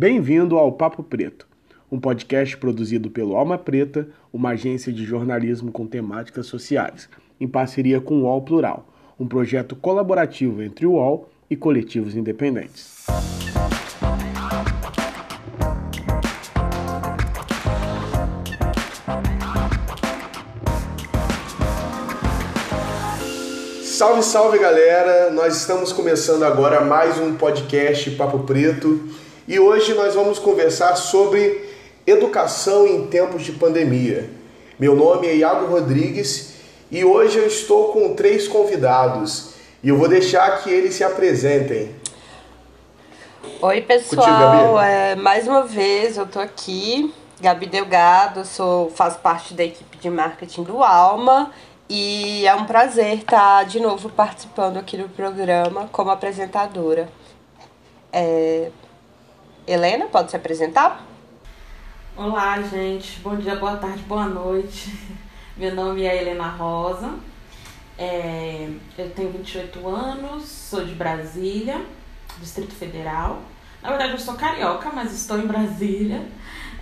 Bem-vindo ao Papo Preto, um podcast produzido pelo Alma Preta, uma agência de jornalismo com temáticas sociais, em parceria com o UOL Plural, um projeto colaborativo entre o UOL e coletivos independentes. Salve, salve galera! Nós estamos começando agora mais um podcast Papo Preto e hoje nós vamos conversar sobre educação em tempos de pandemia. Meu nome é Iago Rodrigues e hoje eu estou com três convidados e eu vou deixar que eles se apresentem. Oi pessoal, Contigo, é, mais uma vez eu tô aqui, Gabi Delgado, sou, faço parte da equipe de marketing do Alma e é um prazer estar de novo participando aqui do programa como apresentadora. É... Helena, pode se apresentar? Olá, gente. Bom dia, boa tarde, boa noite. Meu nome é Helena Rosa. É... Eu tenho 28 anos, sou de Brasília, Distrito Federal. Na verdade, eu sou carioca, mas estou em Brasília.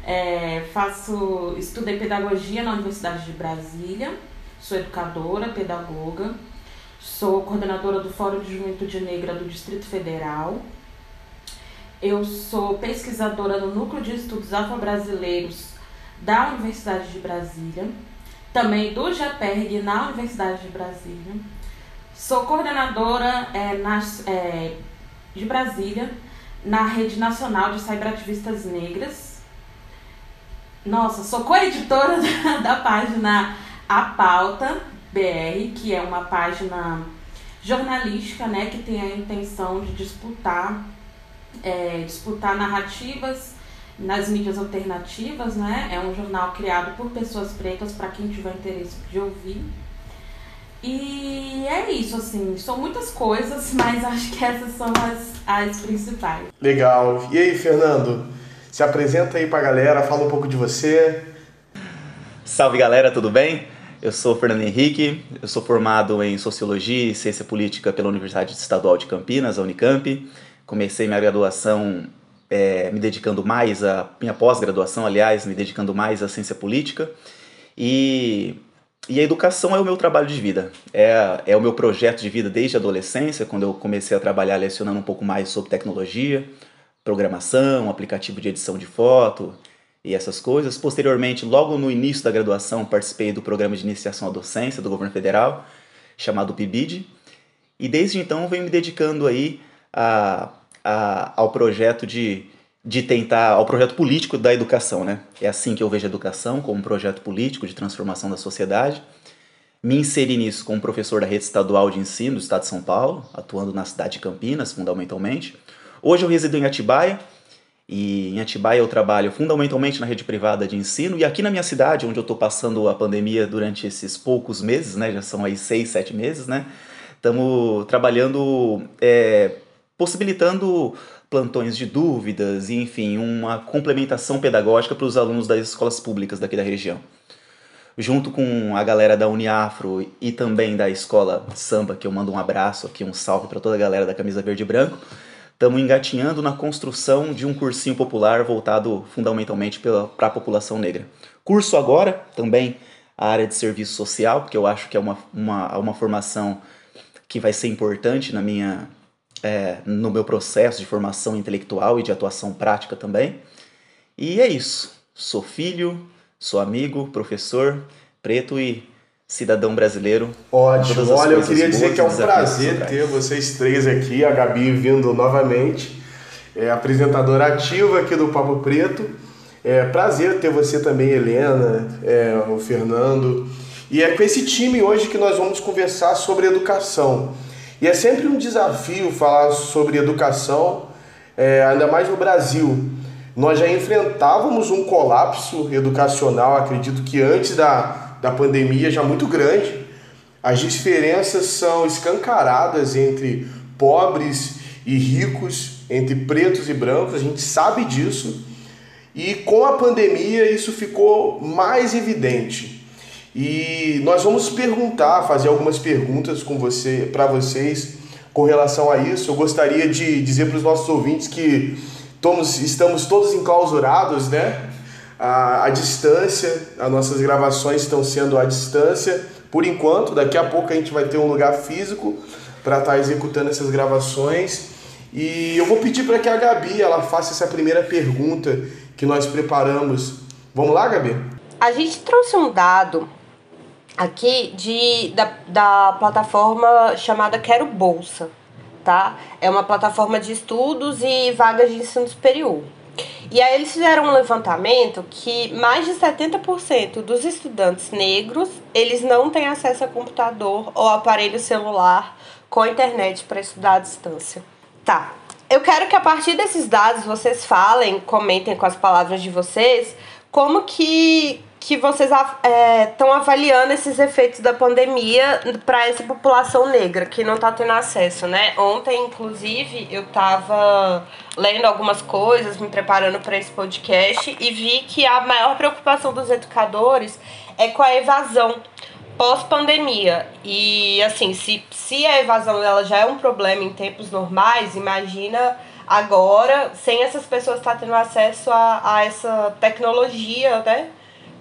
É... Faço, estudei pedagogia na Universidade de Brasília sou educadora, pedagoga, sou coordenadora do Fórum de Juventude Negra do Distrito Federal. Eu sou pesquisadora no Núcleo de Estudos Afro-Brasileiros da Universidade de Brasília, também do GEPERG na Universidade de Brasília. Sou coordenadora é, nas, é, de Brasília na Rede Nacional de Cyberativistas Negras. Nossa, sou coeditora da, da página a Pauta BR, que é uma página jornalística, né, que tem a intenção de disputar, é, disputar narrativas nas mídias alternativas, né? É um jornal criado por pessoas pretas para quem tiver interesse de ouvir. E é isso, assim, são muitas coisas, mas acho que essas são as, as principais. Legal. E aí, Fernando? Se apresenta aí pra galera, fala um pouco de você. Salve galera, tudo bem? Eu sou Fernando Henrique, eu sou formado em Sociologia e Ciência Política pela Universidade Estadual de Campinas, a Unicamp. Comecei minha graduação é, me dedicando mais a minha pós-graduação, aliás, me dedicando mais à ciência política. E, e a educação é o meu trabalho de vida, é, é o meu projeto de vida desde a adolescência, quando eu comecei a trabalhar lecionando um pouco mais sobre tecnologia, programação, aplicativo de edição de foto, e essas coisas. Posteriormente, logo no início da graduação, participei do programa de iniciação à docência do governo federal, chamado PIBID, e desde então venho me dedicando aí a, a, ao projeto de, de tentar, ao projeto político da educação, né? É assim que eu vejo a educação, como um projeto político de transformação da sociedade. Me inseri nisso como professor da rede estadual de ensino do estado de São Paulo, atuando na cidade de Campinas, fundamentalmente. Hoje eu resido em Atibaia, e em Atibaia eu trabalho fundamentalmente na rede privada de ensino. E aqui na minha cidade, onde eu estou passando a pandemia durante esses poucos meses, né, já são aí seis, sete meses, né, estamos trabalhando, é, possibilitando plantões de dúvidas e, enfim, uma complementação pedagógica para os alunos das escolas públicas daqui da região. Junto com a galera da Uniafro e também da escola samba, que eu mando um abraço aqui, um salve para toda a galera da Camisa Verde e Branco, estamos engatinhando na construção de um cursinho popular voltado fundamentalmente para a população negra. Curso agora também a área de serviço social, porque eu acho que é uma, uma, uma formação que vai ser importante na minha, é, no meu processo de formação intelectual e de atuação prática também. E é isso. Sou filho, sou amigo, professor, preto e cidadão brasileiro. Ótimo. Olha, eu queria dizer que é um prazer ter vocês três aqui, a Gabi vindo novamente, é apresentadora ativa aqui do Papo Preto. É prazer ter você também, Helena, é, o Fernando. E é com esse time hoje que nós vamos conversar sobre educação. E é sempre um desafio falar sobre educação, é, ainda mais no Brasil. Nós já enfrentávamos um colapso educacional, acredito que antes da, da pandemia já muito grande. As diferenças são escancaradas entre pobres e ricos, entre pretos e brancos, a gente sabe disso. E com a pandemia isso ficou mais evidente. E nós vamos perguntar, fazer algumas perguntas com você, para vocês com relação a isso. Eu gostaria de dizer para os nossos ouvintes que estamos, estamos todos enclausurados, né? A, a distância, as nossas gravações estão sendo à distância, por enquanto, daqui a pouco a gente vai ter um lugar físico para estar tá executando essas gravações. E eu vou pedir para que a Gabi ela faça essa primeira pergunta que nós preparamos. Vamos lá, Gabi? A gente trouxe um dado aqui de, da, da plataforma chamada Quero Bolsa, tá? É uma plataforma de estudos e vagas de ensino superior. E aí eles fizeram um levantamento que mais de 70% dos estudantes negros, eles não têm acesso a computador ou aparelho celular com internet para estudar à distância. Tá. Eu quero que a partir desses dados vocês falem, comentem com as palavras de vocês, como que, que vocês estão é, avaliando esses efeitos da pandemia para essa população negra que não está tendo acesso, né? Ontem, inclusive, eu estava lendo algumas coisas, me preparando para esse podcast e vi que a maior preocupação dos educadores é com a evasão pós-pandemia. E assim, se, se a evasão ela já é um problema em tempos normais, imagina agora, sem essas pessoas estar tendo acesso a, a essa tecnologia, né?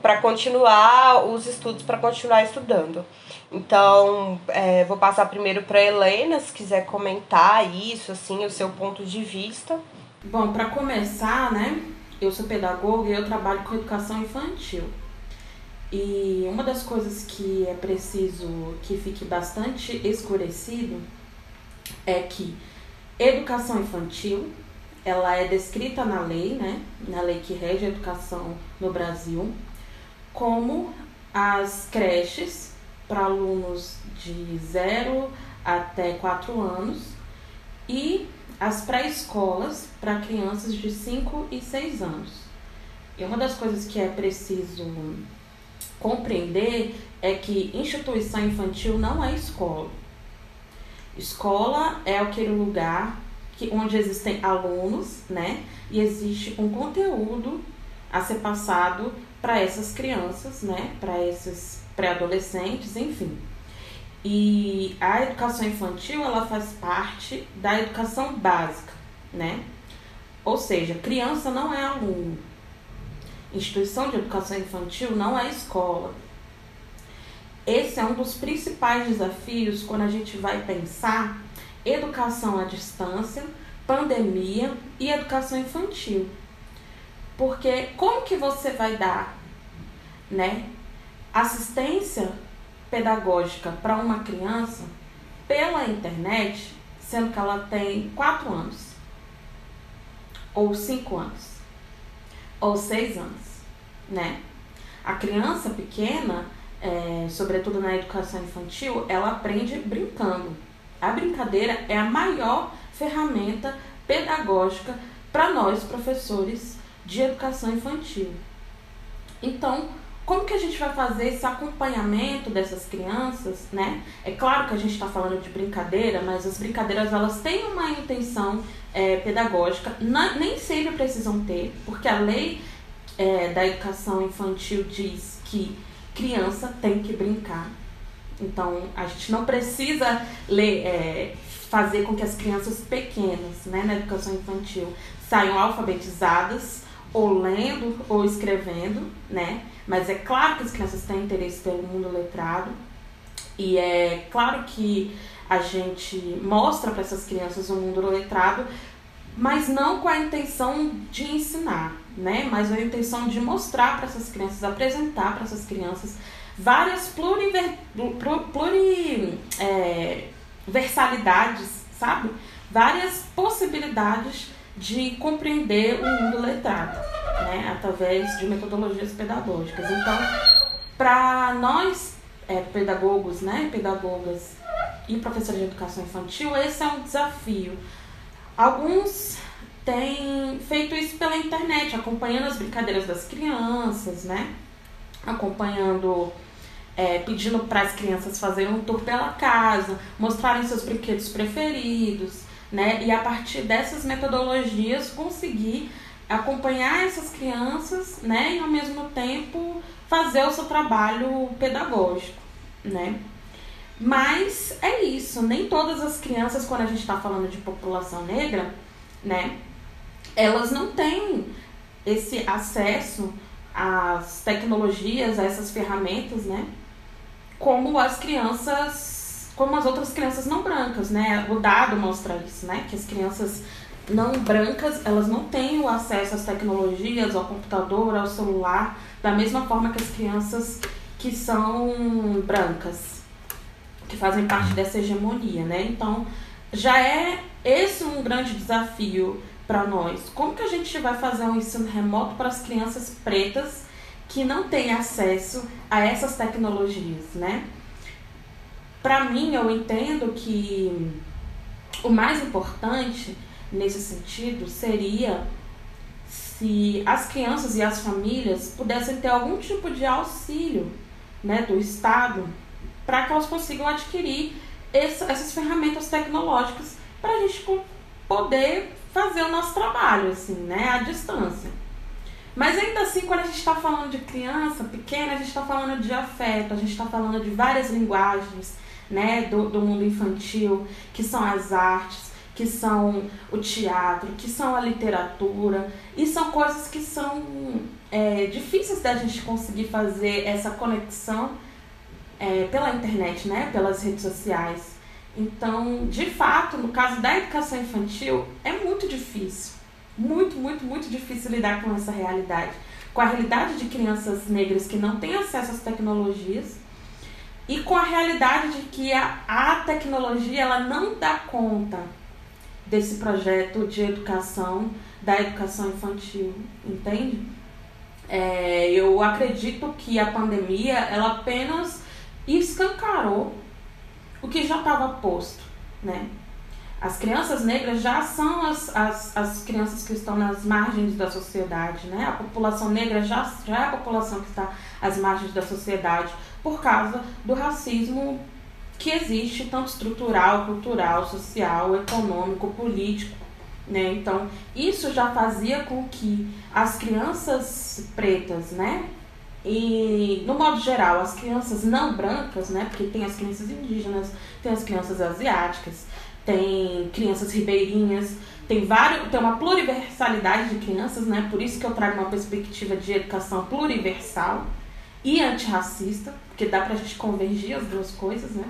Para continuar os estudos, para continuar estudando. Então, é, vou passar primeiro para Helena, se quiser comentar isso, assim, o seu ponto de vista. Bom, para começar, né? Eu sou pedagoga e eu trabalho com educação infantil. E uma das coisas que é preciso que fique bastante escurecido é que educação infantil, ela é descrita na lei, né, na lei que rege a educação no Brasil, como as creches para alunos de 0 até 4 anos e as pré-escolas para crianças de 5 e 6 anos. E uma das coisas que é preciso compreender é que instituição infantil não é escola. Escola é aquele lugar que, onde existem alunos, né? E existe um conteúdo a ser passado para essas crianças, né? Para esses pré-adolescentes, enfim. E a educação infantil, ela faz parte da educação básica, né? Ou seja, criança não é aluno, instituição de educação infantil não é escola. Esse é um dos principais desafios quando a gente vai pensar educação à distância, pandemia e educação infantil. Porque como que você vai dar, né, assistência pedagógica para uma criança pela internet, sendo que ela tem 4 anos ou 5 anos? ou seis anos, né? A criança pequena, é, sobretudo na educação infantil, ela aprende brincando. A brincadeira é a maior ferramenta pedagógica para nós, professores de educação infantil. Então, como que a gente vai fazer esse acompanhamento dessas crianças, né? É claro que a gente está falando de brincadeira, mas as brincadeiras elas têm uma intenção é, pedagógica, nem sempre precisam ter, porque a lei é, da educação infantil diz que criança tem que brincar. Então a gente não precisa ler, é, fazer com que as crianças pequenas, né, na educação infantil, saiam alfabetizadas ou lendo ou escrevendo, né? Mas é claro que as crianças têm interesse pelo mundo letrado e é claro que a gente mostra para essas crianças o mundo letrado, mas não com a intenção de ensinar, né? Mas a intenção de mostrar para essas crianças, apresentar para essas crianças várias pluriver, pluri, é, sabe? Várias possibilidades de compreender o mundo letrado, né, através de metodologias pedagógicas. Então, para nós é, pedagogos, né, pedagogas e professores de educação infantil, esse é um desafio. Alguns têm feito isso pela internet, acompanhando as brincadeiras das crianças, né, acompanhando é, pedindo para as crianças fazerem um tour pela casa, mostrarem seus brinquedos preferidos, né? E a partir dessas metodologias conseguir acompanhar essas crianças, né? E ao mesmo tempo fazer o seu trabalho pedagógico, né? Mas é isso, nem todas as crianças, quando a gente está falando de população negra, né? elas não têm esse acesso às tecnologias, a essas ferramentas, né? Como as crianças, como as outras crianças não brancas, né? O dado mostra isso, né? Que as crianças não brancas, elas não têm o acesso às tecnologias, ao computador, ao celular, da mesma forma que as crianças que são brancas, que fazem parte dessa hegemonia, né? Então, já é esse um grande desafio para nós. Como que a gente vai fazer um ensino remoto para as crianças pretas que não têm acesso a essas tecnologias, né? Para mim, eu entendo que o mais importante nesse sentido seria se as crianças e as famílias pudessem ter algum tipo de auxílio né, do Estado para que elas consigam adquirir essa, essas ferramentas tecnológicas para a gente poder fazer o nosso trabalho, assim, né, à distância. Mas ainda assim, quando a gente está falando de criança pequena, a gente está falando de afeto, a gente está falando de várias linguagens, né, do, do mundo infantil, que são as artes, que são o teatro, que são a literatura, e são coisas que são é, difíceis da gente conseguir fazer essa conexão é, pela internet, né, pelas redes sociais. Então, de fato, no caso da educação infantil, é muito difícil, muito, muito, muito difícil lidar com essa realidade, com a realidade de crianças negras que não têm acesso às tecnologias e com a realidade de que a, a tecnologia ela não dá conta desse projeto de educação, da educação infantil, entende? É, eu acredito que a pandemia ela apenas escancarou o que já estava posto, né? As crianças negras já são as, as, as crianças que estão nas margens da sociedade, né? A população negra já, já é a população que está às margens da sociedade por causa do racismo que existe, tanto estrutural, cultural, social, econômico, político. Né? Então, isso já fazia com que as crianças pretas, né? E, no modo geral, as crianças não brancas, né? Porque tem as crianças indígenas, tem as crianças asiáticas, tem crianças ribeirinhas, tem vários, tem uma pluriversalidade de crianças, né? Por isso que eu trago uma perspectiva de educação pluriversal e antirracista, porque dá pra gente convergir as duas coisas, né?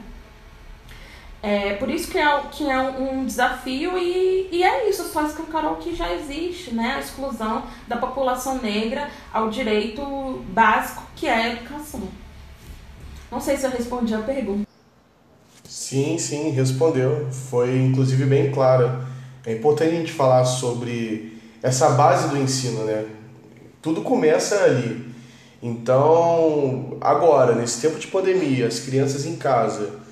É, por isso que é, que é um desafio e, e é isso, só escancarou que já existe, né? A exclusão da população negra ao direito básico que é a educação. Não sei se eu respondi a pergunta. Sim, sim, respondeu. Foi inclusive bem clara. É importante a gente falar sobre essa base do ensino, né? Tudo começa ali. Então, agora, nesse tempo de pandemia, as crianças em casa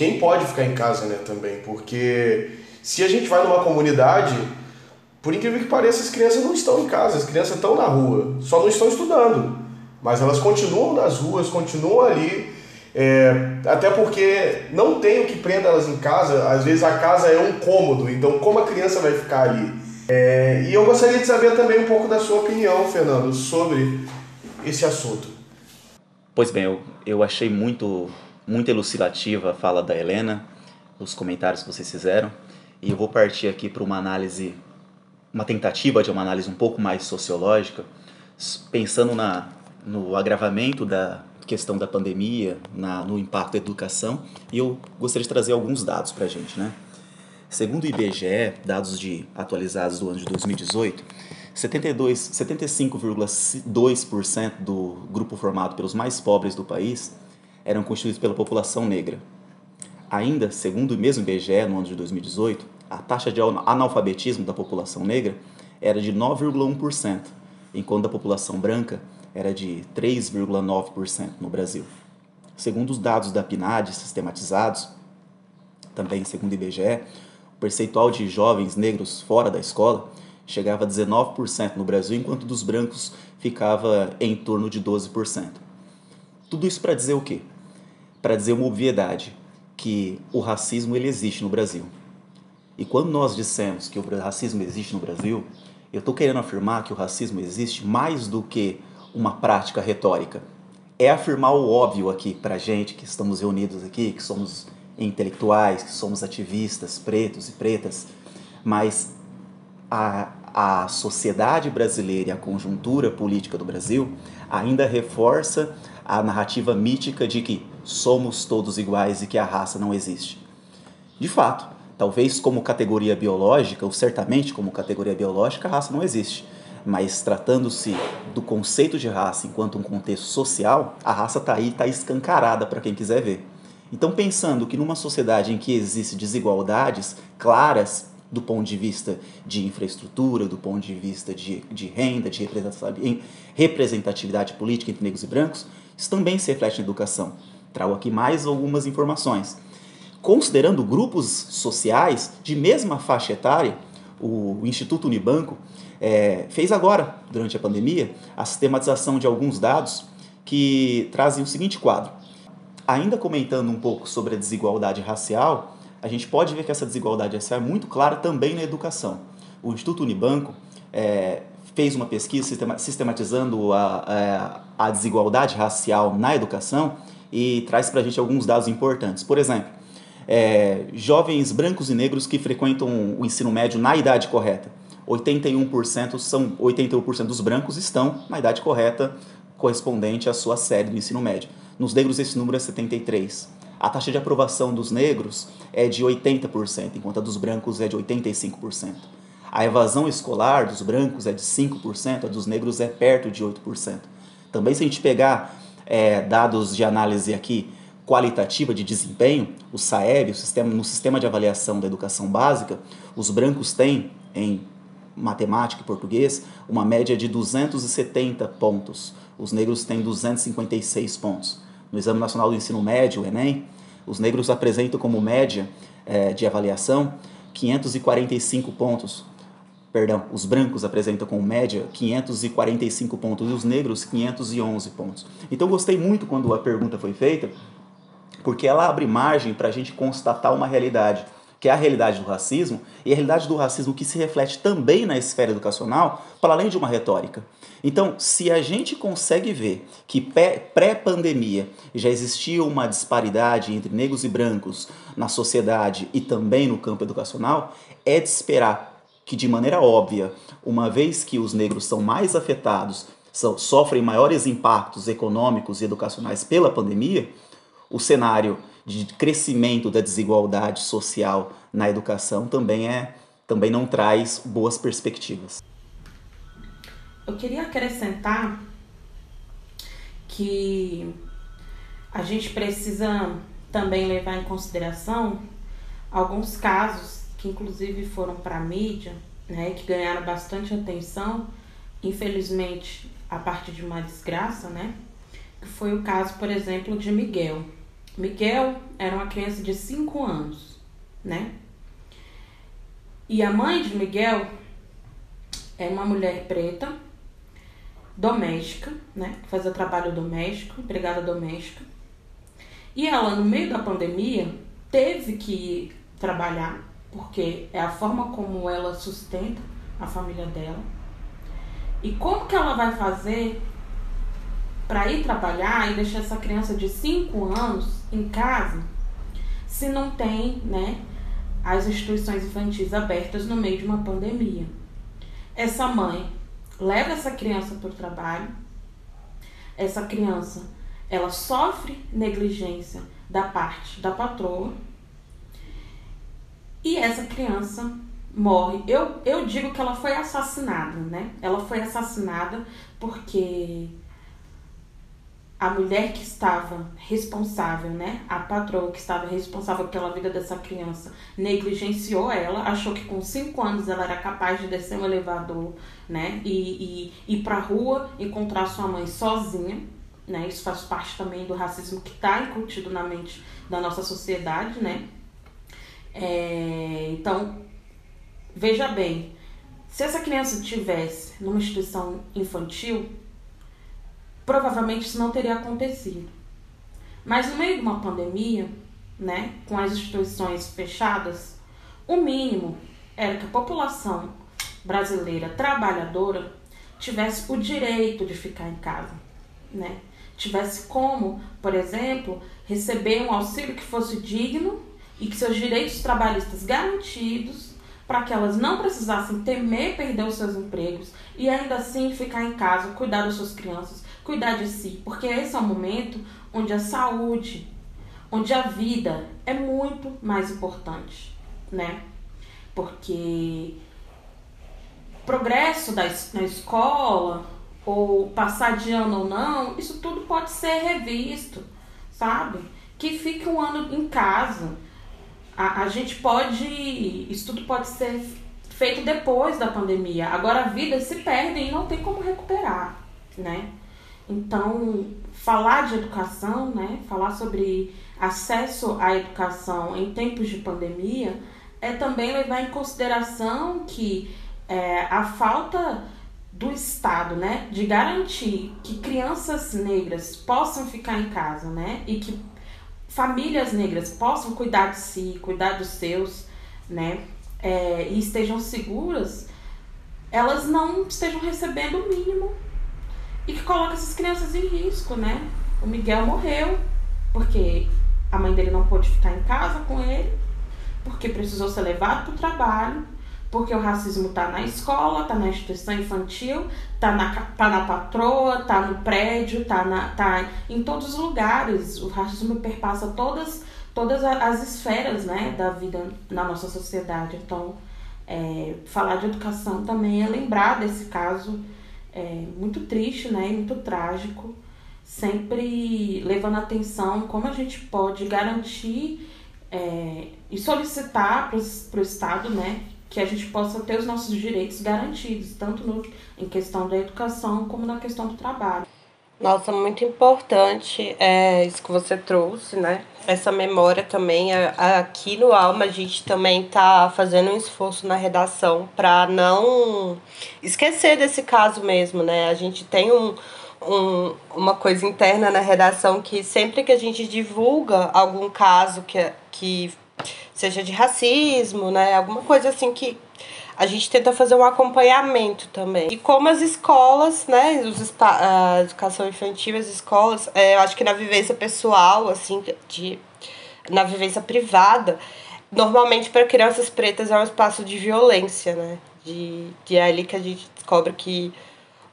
quem pode ficar em casa, né, também, porque se a gente vai numa comunidade, por incrível que pareça, as crianças não estão em casa, as crianças estão na rua, só não estão estudando, mas elas continuam nas ruas, continuam ali, é, até porque não tem o que prenda elas em casa, às vezes a casa é um cômodo, então como a criança vai ficar ali? É, e eu gostaria de saber também um pouco da sua opinião, Fernando, sobre esse assunto. Pois bem, eu, eu achei muito muito elucidativa a fala da Helena, os comentários que vocês fizeram, e eu vou partir aqui para uma análise, uma tentativa de uma análise um pouco mais sociológica, pensando na, no agravamento da questão da pandemia, na, no impacto da educação, e eu gostaria de trazer alguns dados para a gente. Né? Segundo o IBGE, dados de, atualizados do ano de 2018, 75,2% do grupo formado pelos mais pobres do país eram constituídos pela população negra. Ainda, segundo o mesmo IBGE, no ano de 2018, a taxa de analfabetismo da população negra era de 9,1%, enquanto a população branca era de 3,9% no Brasil. Segundo os dados da PNAD sistematizados, também segundo o IBGE, o percentual de jovens negros fora da escola chegava a 19% no Brasil, enquanto dos brancos ficava em torno de 12%. Tudo isso para dizer o quê? Para dizer uma obviedade, que o racismo ele existe no Brasil. E quando nós dissemos que o racismo existe no Brasil, eu estou querendo afirmar que o racismo existe mais do que uma prática retórica. É afirmar o óbvio aqui para gente que estamos reunidos aqui, que somos intelectuais, que somos ativistas, pretos e pretas, mas a, a sociedade brasileira e a conjuntura política do Brasil ainda reforça a narrativa mítica de que somos todos iguais e que a raça não existe. De fato, talvez como categoria biológica, ou certamente como categoria biológica, a raça não existe. Mas tratando-se do conceito de raça enquanto um contexto social, a raça está aí, está escancarada para quem quiser ver. Então, pensando que numa sociedade em que existem desigualdades claras do ponto de vista de infraestrutura, do ponto de vista de, de renda, de representatividade política entre negros e brancos, isso também se reflete na educação. Trago aqui mais algumas informações. Considerando grupos sociais de mesma faixa etária, o Instituto Unibanco é, fez agora, durante a pandemia, a sistematização de alguns dados que trazem o seguinte quadro. Ainda comentando um pouco sobre a desigualdade racial, a gente pode ver que essa desigualdade é muito clara também na educação. O Instituto Unibanco é, fez uma pesquisa sistematizando a, a, é, a desigualdade racial na educação e traz para a gente alguns dados importantes. Por exemplo, é, jovens brancos e negros que frequentam o ensino médio na idade correta. 81% são 81% dos brancos estão na idade correta correspondente à sua série do ensino médio. Nos negros esse número é 73. A taxa de aprovação dos negros é de 80%, enquanto a dos brancos é de 85%. A evasão escolar dos brancos é de 5%, a dos negros é perto de 8%. Também se a gente pegar é, dados de análise aqui qualitativa de desempenho, o SAEB, o sistema, no sistema de avaliação da educação básica, os brancos têm em matemática e português uma média de 270 pontos, os negros têm 256 pontos. No Exame Nacional do Ensino Médio, o Enem, os negros apresentam como média é, de avaliação 545 pontos. Perdão, os brancos apresentam como média 545 pontos e os negros 511 pontos. Então gostei muito quando a pergunta foi feita, porque ela abre margem para a gente constatar uma realidade que é a realidade do racismo, e a realidade do racismo que se reflete também na esfera educacional, para além de uma retórica. Então, se a gente consegue ver que pré-pandemia já existia uma disparidade entre negros e brancos na sociedade e também no campo educacional, é de esperar que, de maneira óbvia, uma vez que os negros são mais afetados, são, sofrem maiores impactos econômicos e educacionais pela pandemia, o cenário de crescimento da desigualdade social na educação também é também não traz boas perspectivas. Eu queria acrescentar que a gente precisa também levar em consideração alguns casos que inclusive foram para a mídia, né, que ganharam bastante atenção, infelizmente a partir de uma desgraça, né, que foi o caso, por exemplo, de Miguel. Miguel era uma criança de 5 anos, né? E a mãe de Miguel é uma mulher preta, doméstica, né? Que fazia trabalho doméstico, empregada doméstica. E ela, no meio da pandemia, teve que trabalhar, porque é a forma como ela sustenta a família dela. E como que ela vai fazer para ir trabalhar e deixar essa criança de 5 anos em casa se não tem, né, as instituições infantis abertas no meio de uma pandemia. Essa mãe leva essa criança para o trabalho, essa criança ela sofre negligência da parte da patroa e essa criança morre. Eu, eu digo que ela foi assassinada, né? Ela foi assassinada porque a mulher que estava responsável, né, a patroa que estava responsável pela vida dessa criança, negligenciou ela, achou que com cinco anos ela era capaz de descer um elevador, né, e, e ir para rua encontrar sua mãe sozinha, né, isso faz parte também do racismo que está incutido na mente da nossa sociedade, né. É, então, veja bem, se essa criança tivesse numa instituição infantil, provavelmente isso não teria acontecido. Mas no meio de uma pandemia, né, com as instituições fechadas, o mínimo era que a população brasileira trabalhadora tivesse o direito de ficar em casa, né? Tivesse como, por exemplo, receber um auxílio que fosse digno e que seus direitos trabalhistas garantidos para que elas não precisassem temer perder os seus empregos e ainda assim ficar em casa, cuidar das suas crianças, cuidar de si, porque esse é o momento onde a saúde, onde a vida é muito mais importante, né? Porque progresso da, na escola, ou passar de ano ou não, isso tudo pode ser revisto, sabe? Que fique um ano em casa. A, a gente pode. Isso tudo pode ser feito depois da pandemia. Agora a vida se perde e não tem como recuperar, né? Então, falar de educação, né? Falar sobre acesso à educação em tempos de pandemia é também levar em consideração que é, a falta do Estado, né, de garantir que crianças negras possam ficar em casa, né, e que famílias negras possam cuidar de si, cuidar dos seus, né, é, e estejam seguras, elas não estejam recebendo o mínimo e que coloca essas crianças em risco, né? O Miguel morreu porque a mãe dele não pôde ficar em casa com ele, porque precisou ser levado para o trabalho porque o racismo está na escola, está na instituição infantil, está na, tá na patroa, está no prédio, está tá em todos os lugares. O racismo perpassa todas, todas as esferas né, da vida na nossa sociedade. Então, é, falar de educação também é lembrar desse caso é, muito triste né, e muito trágico, sempre levando atenção como a gente pode garantir é, e solicitar para o Estado né, que a gente possa ter os nossos direitos garantidos, tanto no, em questão da educação como na questão do trabalho. Nossa, muito importante é isso que você trouxe, né? Essa memória também. É, aqui no Alma, a gente também tá fazendo um esforço na redação para não esquecer desse caso mesmo, né? A gente tem um, um, uma coisa interna na redação que sempre que a gente divulga algum caso que, que seja de racismo, né? Alguma coisa assim que a gente tenta fazer um acompanhamento também. E como as escolas, né, os a educação infantil, as escolas, é, eu acho que na vivência pessoal, assim, de, na vivência privada, normalmente para crianças pretas é um espaço de violência, né? De, de é ali que a gente descobre que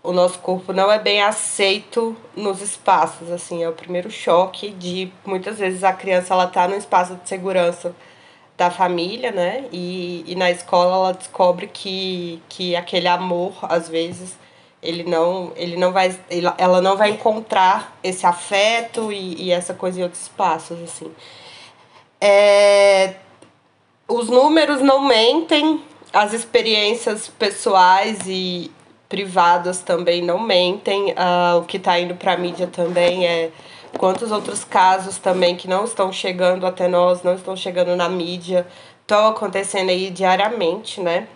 o nosso corpo não é bem aceito nos espaços, assim, é o primeiro choque de muitas vezes a criança ela tá num espaço de segurança da família, né? E, e na escola ela descobre que, que aquele amor, às vezes, ele não, ele não vai, ela não vai encontrar esse afeto e, e essa coisa em outros espaços, assim. É, os números não mentem, as experiências pessoais e privadas também não mentem, uh, o que está indo para a mídia também é quantos outros casos também que não estão chegando até nós, não estão chegando na mídia, estão acontecendo aí diariamente, né?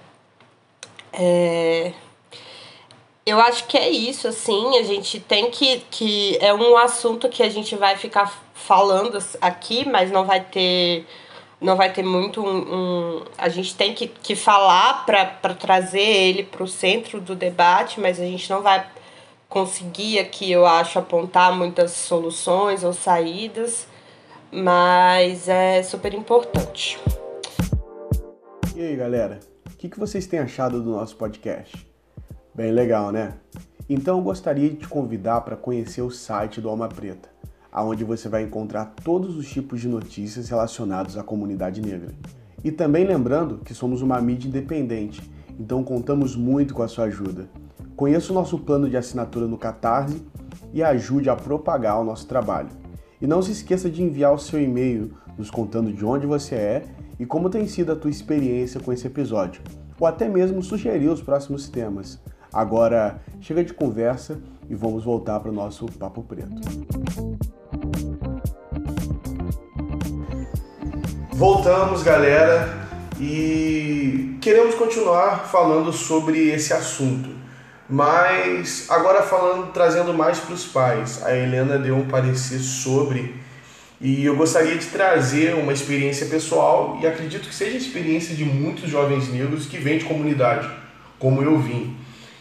É... Eu acho que é isso, assim, a gente tem que, que. É um assunto que a gente vai ficar falando aqui, mas não vai ter. Não vai ter muito um. um a gente tem que, que falar para trazer ele para o centro do debate, mas a gente não vai conseguir aqui, eu acho, apontar muitas soluções ou saídas, mas é super importante. E aí, galera? O que, que vocês têm achado do nosso podcast? Bem legal, né? Então eu gostaria de te convidar para conhecer o site do Alma Preta, aonde você vai encontrar todos os tipos de notícias relacionados à comunidade negra. E também lembrando que somos uma mídia independente, então contamos muito com a sua ajuda. Conheça o nosso plano de assinatura no Catarse e ajude a propagar o nosso trabalho. E não se esqueça de enviar o seu e-mail nos contando de onde você é e como tem sido a tua experiência com esse episódio, ou até mesmo sugerir os próximos temas. Agora, chega de conversa e vamos voltar para o nosso Papo Preto. Voltamos, galera, e queremos continuar falando sobre esse assunto. Mas agora falando, trazendo mais para os pais, a Helena deu um parecer sobre e eu gostaria de trazer uma experiência pessoal e acredito que seja a experiência de muitos jovens negros que vêm de comunidade, como eu vim,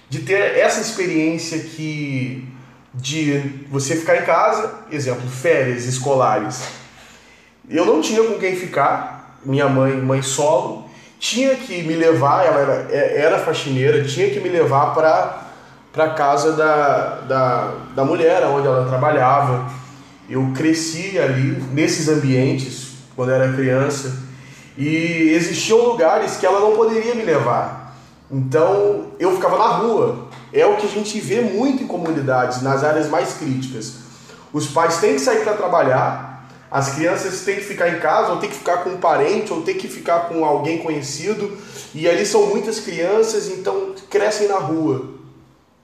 de ter essa experiência que de você ficar em casa, exemplo, férias escolares. Eu não tinha com quem ficar, minha mãe, mãe solo, tinha que me levar, ela era, é, era faxineira, tinha que me levar para para casa da, da, da mulher onde ela trabalhava. Eu cresci ali nesses ambientes quando era criança e existiam lugares que ela não poderia me levar. Então eu ficava na rua. É o que a gente vê muito em comunidades, nas áreas mais críticas. Os pais têm que sair para trabalhar, as crianças têm que ficar em casa, ou têm que ficar com um parente, ou têm que ficar com alguém conhecido, e ali são muitas crianças, então crescem na rua.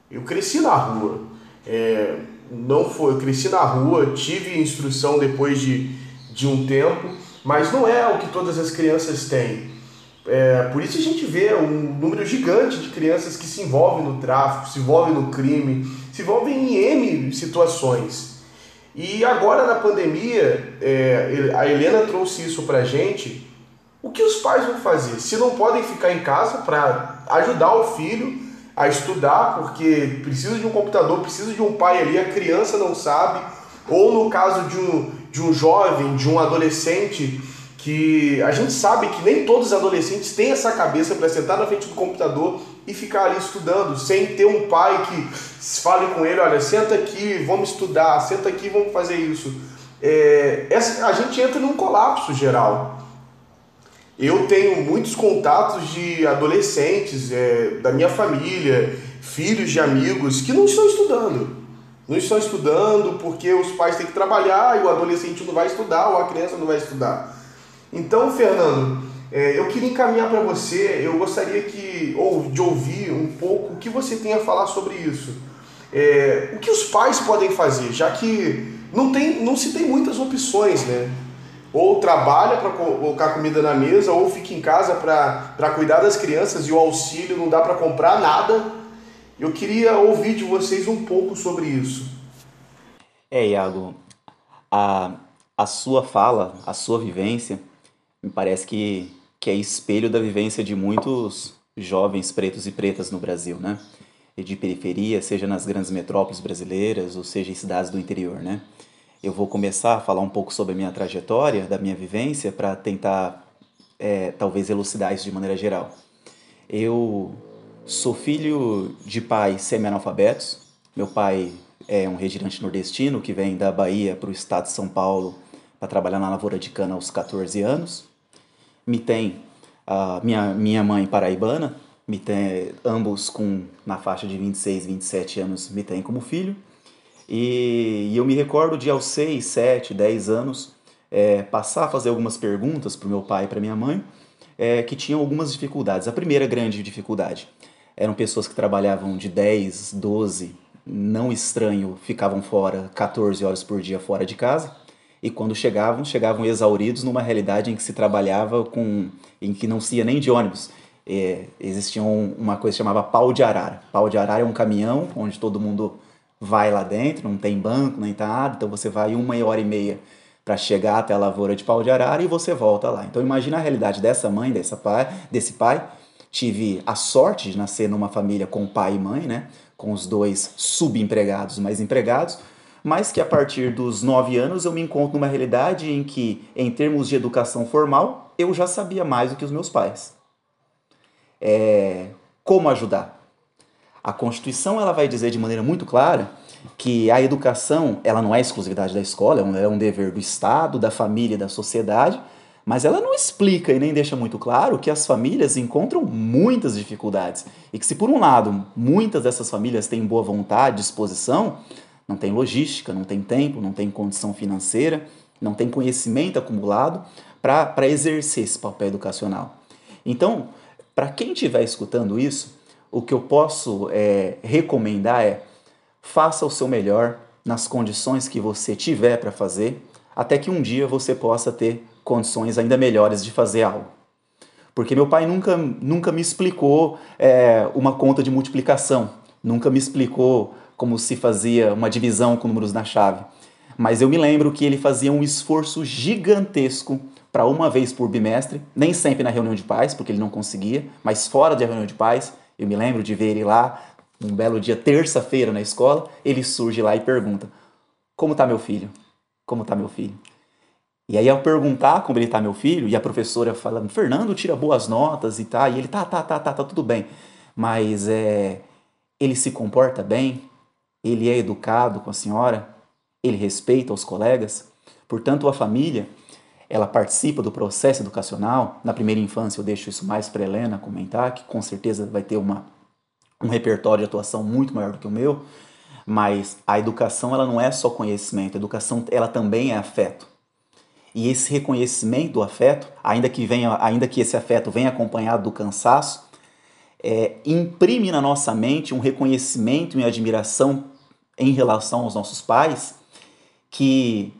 Eu cresci na rua. É, não foi, eu cresci na rua, tive instrução depois de, de um tempo, mas não é o que todas as crianças têm. É, por isso a gente vê um número gigante de crianças que se envolvem no tráfico, se envolvem no crime, se envolvem em M situações. E agora na pandemia, é, a Helena trouxe isso pra gente. O que os pais vão fazer? Se não podem ficar em casa para ajudar o filho a estudar, porque precisa de um computador, precisa de um pai ali, a criança não sabe, ou no caso de um, de um jovem, de um adolescente, que a gente sabe que nem todos os adolescentes têm essa cabeça para sentar na frente do computador e ficar ali estudando, sem ter um pai que fale com ele, olha, senta aqui, vamos estudar, senta aqui, vamos fazer isso. É, essa, a gente entra num colapso geral. Eu tenho muitos contatos de adolescentes é, da minha família, filhos de amigos que não estão estudando. Não estão estudando porque os pais têm que trabalhar e o adolescente não vai estudar ou a criança não vai estudar. Então, Fernando, é, eu queria encaminhar para você, eu gostaria que, ou de ouvir um pouco o que você tem a falar sobre isso. É, o que os pais podem fazer, já que não, tem, não se tem muitas opções, né? ou trabalha para colocar comida na mesa, ou fica em casa para cuidar das crianças e o auxílio não dá para comprar nada. Eu queria ouvir de vocês um pouco sobre isso. É, Iago, a, a sua fala, a sua vivência, me parece que, que é espelho da vivência de muitos jovens pretos e pretas no Brasil, né? E de periferia, seja nas grandes metrópoles brasileiras, ou seja em cidades do interior, né? eu vou começar a falar um pouco sobre a minha trajetória, da minha vivência, para tentar é, talvez elucidar isso de maneira geral. Eu sou filho de pais semi-analfabetos. Meu pai é um retirante nordestino que vem da Bahia para o estado de São Paulo para trabalhar na lavoura de cana aos 14 anos. Me tem a minha, minha mãe paraibana, me tem ambos com na faixa de 26, 27 anos, me tem como filho. E, e eu me recordo de aos 6, 7, 10 anos é, passar a fazer algumas perguntas para o meu pai e para minha mãe é, que tinham algumas dificuldades. A primeira grande dificuldade eram pessoas que trabalhavam de 10, 12, não estranho, ficavam fora 14 horas por dia fora de casa. E quando chegavam, chegavam exauridos numa realidade em que se trabalhava com. em que não se ia nem de ônibus. É, existia uma coisa que chamava pau de arara. Pau de arara é um caminhão onde todo mundo vai lá dentro, não tem banco, nem tá nada, então você vai uma hora e meia para chegar até a lavoura de pau de arara e você volta lá. Então imagina a realidade dessa mãe, dessa pai, desse pai. Tive a sorte de nascer numa família com pai e mãe, né? Com os dois subempregados, mais empregados, mas que a partir dos nove anos eu me encontro numa realidade em que, em termos de educação formal, eu já sabia mais do que os meus pais. É, como ajudar? A Constituição ela vai dizer de maneira muito clara que a educação ela não é exclusividade da escola, é um é dever do Estado, da família, da sociedade, mas ela não explica e nem deixa muito claro que as famílias encontram muitas dificuldades e que se por um lado muitas dessas famílias têm boa vontade, disposição, não tem logística, não tem tempo, não tem condição financeira, não tem conhecimento acumulado para exercer esse papel educacional. Então, para quem estiver escutando isso, o que eu posso é, recomendar é faça o seu melhor nas condições que você tiver para fazer, até que um dia você possa ter condições ainda melhores de fazer algo. Porque meu pai nunca, nunca me explicou é, uma conta de multiplicação, nunca me explicou como se fazia uma divisão com números na chave. Mas eu me lembro que ele fazia um esforço gigantesco para uma vez por bimestre, nem sempre na reunião de pais, porque ele não conseguia, mas fora da reunião de pais, eu me lembro de ver ele lá, um belo dia, terça-feira na escola, ele surge lá e pergunta: Como tá meu filho? Como tá meu filho? E aí, ao perguntar como ele tá, meu filho, e a professora falando, Fernando tira boas notas e tá, e ele tá, tá, tá, tá, tá tudo bem. Mas é, ele se comporta bem, ele é educado com a senhora, ele respeita os colegas. Portanto, a família, ela participa do processo educacional. Na primeira infância, eu deixo isso mais para Helena comentar, que com certeza vai ter uma, um repertório de atuação muito maior do que o meu. Mas a educação, ela não é só conhecimento, a educação, ela também é afeto. E esse reconhecimento do afeto, ainda que, venha, ainda que esse afeto venha acompanhado do cansaço, é, imprime na nossa mente um reconhecimento e admiração em relação aos nossos pais que,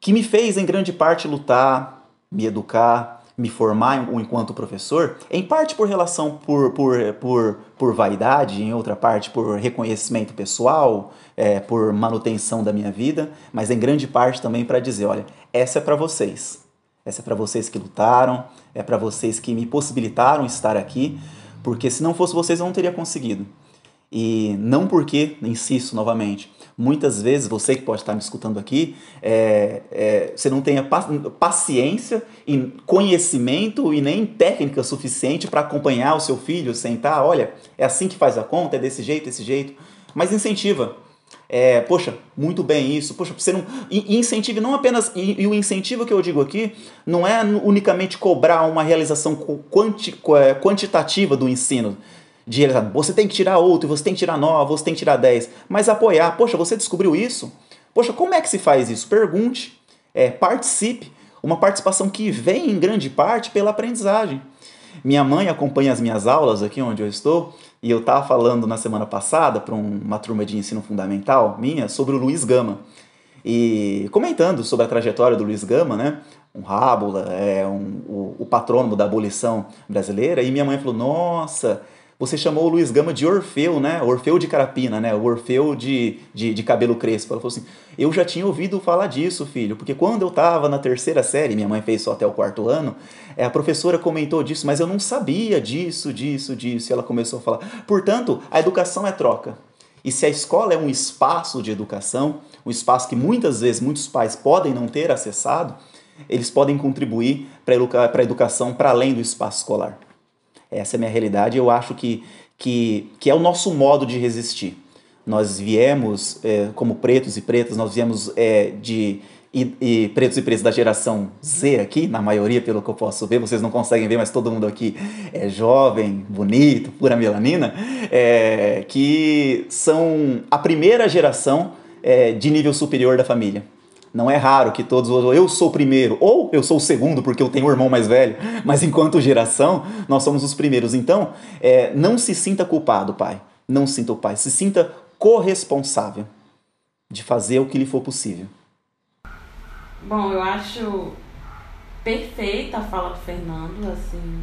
que me fez, em grande parte, lutar, me educar, me formar enquanto professor, em parte por relação por, por, por, por vaidade, em outra parte por reconhecimento pessoal, é, por manutenção da minha vida, mas em grande parte também para dizer, olha, essa é para vocês. Essa é para vocês que lutaram, é para vocês que me possibilitaram estar aqui, porque se não fosse vocês eu não teria conseguido. E não porque, insisto novamente, muitas vezes você que pode estar me escutando aqui, é, é, você não tenha paciência e conhecimento e nem técnica suficiente para acompanhar o seu filho, sentar, olha, é assim que faz a conta, é desse jeito, desse jeito. Mas incentiva. É, poxa, muito bem isso. Poxa, você não. Incentive não apenas. E, e, o incentivo que eu digo aqui não é unicamente cobrar uma realização quanti, é, quantitativa do ensino realizar. Você tem que tirar outro, você tem que tirar nove, você tem que tirar dez. Mas apoiar. Poxa, você descobriu isso? Poxa, como é que se faz isso? Pergunte, é, participe. Uma participação que vem em grande parte pela aprendizagem. Minha mãe acompanha as minhas aulas aqui onde eu estou e eu estava falando na semana passada para uma turma de ensino fundamental minha sobre o Luiz Gama. E comentando sobre a trajetória do Luiz Gama, né? Um rábula, é um, o, o patrônomo da abolição brasileira. E minha mãe falou: Nossa, você chamou o Luiz Gama de Orfeu, né? Orfeu de Carapina, né? O Orfeu de, de, de, cabelo crespo. Ela falou assim: Eu já tinha ouvido falar disso, filho, porque quando eu estava na terceira série, minha mãe fez só até o quarto ano, é, a professora comentou disso, mas eu não sabia disso, disso, disso. E ela começou a falar. Portanto, a educação é troca. E se a escola é um espaço de educação, um espaço que muitas vezes muitos pais podem não ter acessado, eles podem contribuir para a educação para além do espaço escolar. Essa é a minha realidade. Eu acho que, que, que é o nosso modo de resistir. Nós viemos, é, como pretos e pretas, nós viemos é, de. E, e, pretos e pretas da geração Z aqui, na maioria, pelo que eu posso ver, vocês não conseguem ver, mas todo mundo aqui é jovem, bonito, pura melanina, é, que são a primeira geração é, de nível superior da família. Não é raro que todos eu sou o primeiro ou eu sou o segundo porque eu tenho um irmão mais velho, mas enquanto geração nós somos os primeiros. Então, é, não se sinta culpado, pai. Não sinta o pai. Se sinta corresponsável de fazer o que lhe for possível. Bom, eu acho perfeita a fala do Fernando, assim,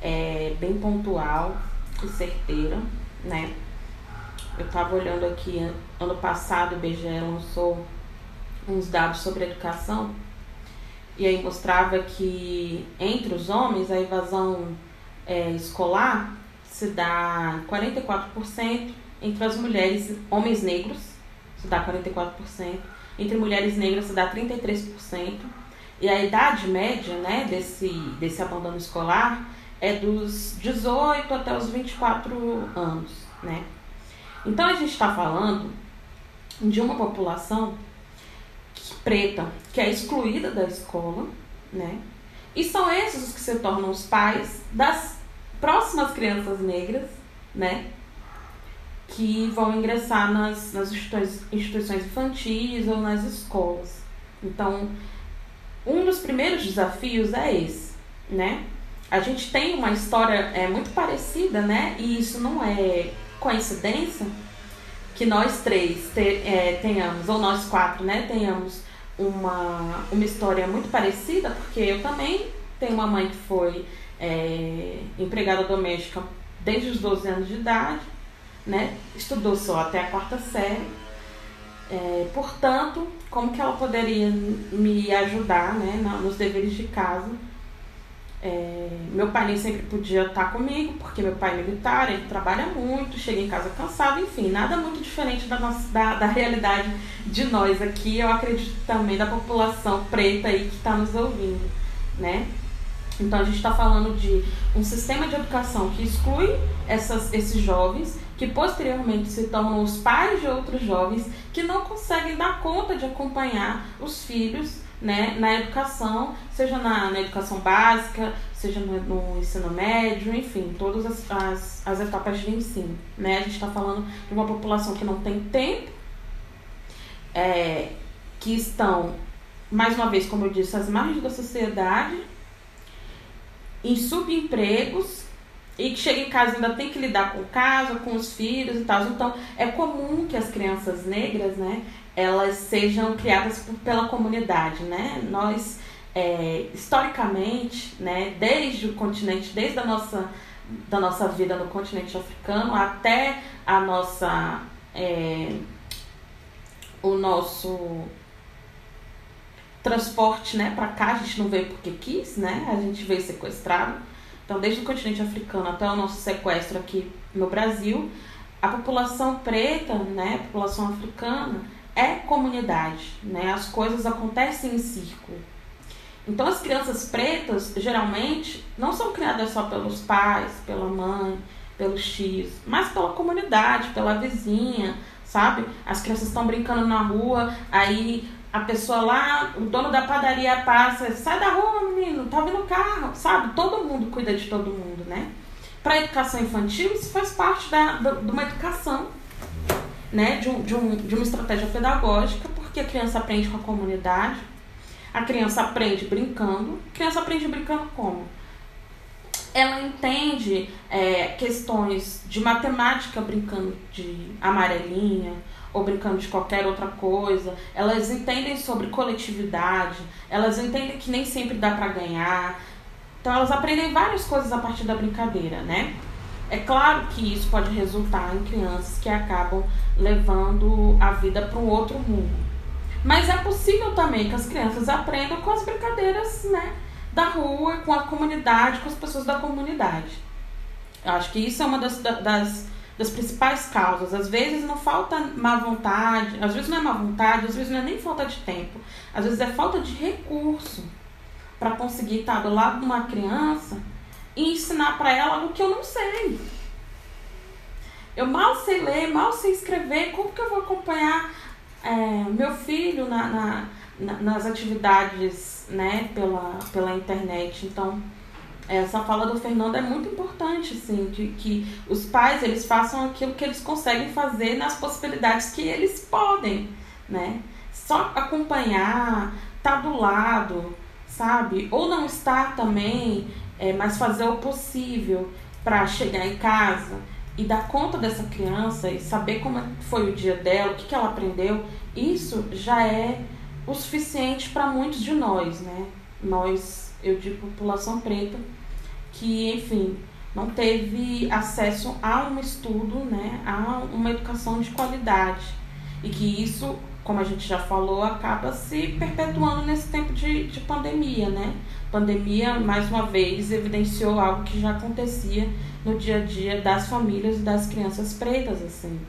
é bem pontual e certeira, né? Eu estava olhando aqui, ano passado o IBGE lançou uns dados sobre educação e aí mostrava que entre os homens a evasão é, escolar se dá 44%, entre as mulheres, homens negros, se dá 44%, entre mulheres negras se dá 33%, e a idade média né, desse, desse abandono escolar é dos 18 até os 24 anos. Né? Então a gente está falando de uma população preta que é excluída da escola, né? E são esses os que se tornam os pais das próximas crianças negras, né? Que vão ingressar nas, nas instituições, infantis ou nas escolas. Então, um dos primeiros desafios é esse, né? A gente tem uma história é, muito parecida, né? E isso não é coincidência que nós três é, tenhamos, ou nós quatro, né, tenhamos uma, uma história muito parecida, porque eu também tenho uma mãe que foi é, empregada doméstica desde os 12 anos de idade, né? Estudou só até a quarta série. É, portanto, como que ela poderia me ajudar né, nos deveres de casa? É, meu pai nem sempre podia estar comigo, porque meu pai é militar, ele trabalha muito, chega em casa cansado, enfim, nada muito diferente da, nossa, da, da realidade de nós aqui, eu acredito também da população preta aí que está nos ouvindo, né? Então a gente está falando de um sistema de educação que exclui essas, esses jovens, que posteriormente se tornam os pais de outros jovens que não conseguem dar conta de acompanhar os filhos né, na educação, seja na, na educação básica, seja no, no, ensino médio, enfim, todas as, as, as etapas de ensino. Né? A gente está falando de uma população que não tem tempo, é, que estão, mais uma vez, como eu disse, às margens da sociedade, em subempregos e que chega em casa ainda tem que lidar com casa, com os filhos e tal. Então, é comum que as crianças negras, né, elas sejam criadas por, pela comunidade, né? Nós, é, historicamente, né, desde o continente, desde a nossa, da nossa vida no continente africano até a nossa, é, o nosso transporte, né, para cá, a gente não veio porque quis, né? A gente veio sequestrado. Então, desde o continente africano até o nosso sequestro aqui no Brasil, a população preta, né, a população africana, é comunidade, né? As coisas acontecem em círculo. Então as crianças pretas geralmente não são criadas só pelos pais, pela mãe, pelos tios, mas pela comunidade, pela vizinha, sabe? As crianças estão brincando na rua, aí a pessoa lá, o dono da padaria passa, sai da rua, menino, tá vindo carro, sabe? Todo mundo cuida de todo mundo, né? Para a educação infantil, isso faz parte da, de uma educação né, de, um, de, um, de uma estratégia pedagógica, porque a criança aprende com a comunidade, a criança aprende brincando. A criança aprende brincando como? Ela entende é, questões de matemática brincando de amarelinha ou brincando de qualquer outra coisa. Elas entendem sobre coletividade, elas entendem que nem sempre dá para ganhar. Então elas aprendem várias coisas a partir da brincadeira, né? É claro que isso pode resultar em crianças que acabam levando a vida para um outro mundo. Mas é possível também que as crianças aprendam com as brincadeiras né, da rua, com a comunidade, com as pessoas da comunidade. Eu acho que isso é uma das, das, das principais causas. Às vezes não falta má vontade, às vezes não é má vontade, às vezes não é nem falta de tempo, às vezes é falta de recurso para conseguir estar do lado de uma criança e ensinar para ela algo que eu não sei. Eu mal sei ler, mal sei escrever, como que eu vou acompanhar é, meu filho na, na, na, nas atividades né, pela, pela internet? Então, essa fala do Fernando é muito importante, assim, de que os pais eles façam aquilo que eles conseguem fazer nas possibilidades que eles podem, né? Só acompanhar, tá do lado, sabe? Ou não estar também é, mas fazer o possível para chegar em casa e dar conta dessa criança e saber como foi o dia dela, o que, que ela aprendeu, isso já é o suficiente para muitos de nós, né? Nós, eu digo população preta, que, enfim, não teve acesso a um estudo, né, a uma educação de qualidade. E que isso, como a gente já falou, acaba se perpetuando nesse tempo de, de pandemia, né? pandemia, mais uma vez, evidenciou algo que já acontecia no dia a dia das famílias e das crianças pretas, assim.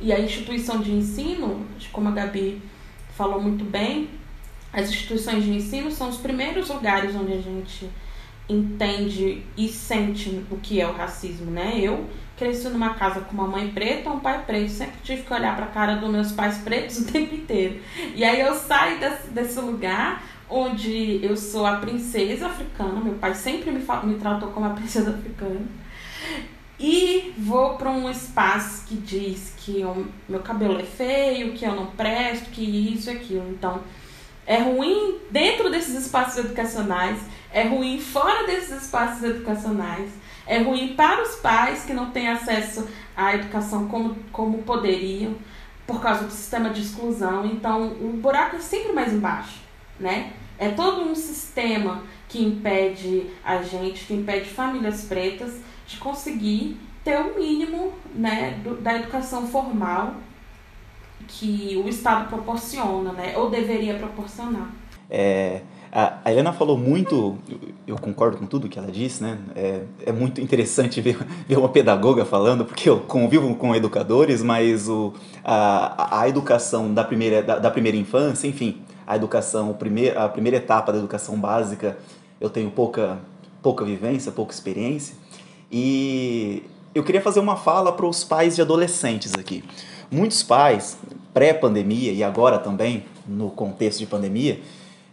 E a instituição de ensino, como a Gabi falou muito bem, as instituições de ensino são os primeiros lugares onde a gente entende e sente o que é o racismo, né? Eu cresci numa casa com uma mãe preta, um pai preto, sempre tive que olhar para a cara dos meus pais pretos o tempo inteiro. E aí eu saio desse, desse lugar onde eu sou a princesa africana, meu pai sempre me, me tratou como a princesa africana, e vou para um espaço que diz que meu cabelo é feio, que eu não presto, que isso e aquilo. Então, é ruim dentro desses espaços educacionais, é ruim fora desses espaços educacionais, é ruim para os pais que não têm acesso à educação como, como poderiam, por causa do sistema de exclusão. Então, o buraco é sempre mais embaixo, né? É todo um sistema que impede a gente, que impede famílias pretas de conseguir ter o mínimo né, do, da educação formal que o Estado proporciona, né, ou deveria proporcionar. É, A Helena falou muito, eu concordo com tudo que ela disse, né? É, é muito interessante ver, ver uma pedagoga falando, porque eu convivo com educadores, mas o, a, a educação da primeira, da, da primeira infância, enfim, a educação, a primeira, a primeira etapa da educação básica, eu tenho pouca, pouca vivência, pouca experiência. E eu queria fazer uma fala para os pais de adolescentes aqui. Muitos pais, pré-pandemia e agora também, no contexto de pandemia,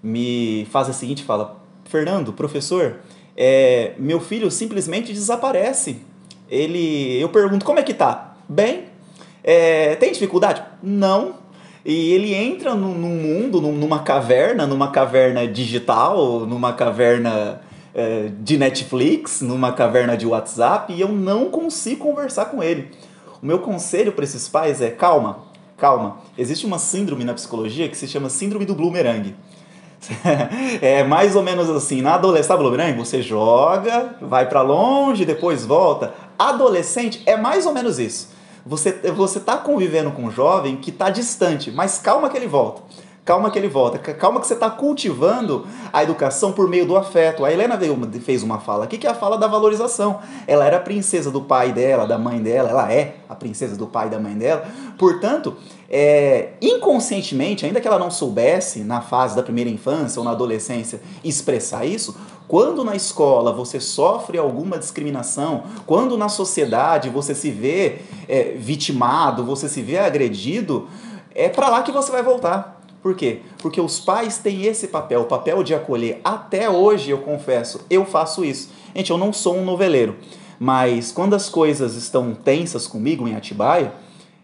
me fazem a seguinte fala: Fernando, professor, é, meu filho simplesmente desaparece. Ele, eu pergunto como é que tá? Bem. É, tem dificuldade? Não. E ele entra num, num mundo, numa caverna, numa caverna digital, numa caverna é, de Netflix, numa caverna de WhatsApp, e eu não consigo conversar com ele. O meu conselho para esses pais é: calma, calma. Existe uma síndrome na psicologia que se chama Síndrome do Bloomerang. é mais ou menos assim, na adolescência, sabe boomerang? Você joga, vai para longe, depois volta. Adolescente é mais ou menos isso. Você você tá convivendo com um jovem que está distante, mas calma que ele volta. Calma que ele volta. Calma que você está cultivando a educação por meio do afeto. A Helena veio, fez uma fala aqui que é a fala da valorização. Ela era a princesa do pai dela, da mãe dela. Ela é a princesa do pai e da mãe dela. Portanto, é, inconscientemente, ainda que ela não soubesse na fase da primeira infância ou na adolescência expressar isso, quando na escola você sofre alguma discriminação, quando na sociedade você se vê é, vitimado, você se vê agredido, é para lá que você vai voltar. Por quê? Porque os pais têm esse papel, o papel de acolher. Até hoje, eu confesso, eu faço isso. Gente, eu não sou um noveleiro, mas quando as coisas estão tensas comigo em Atibaia,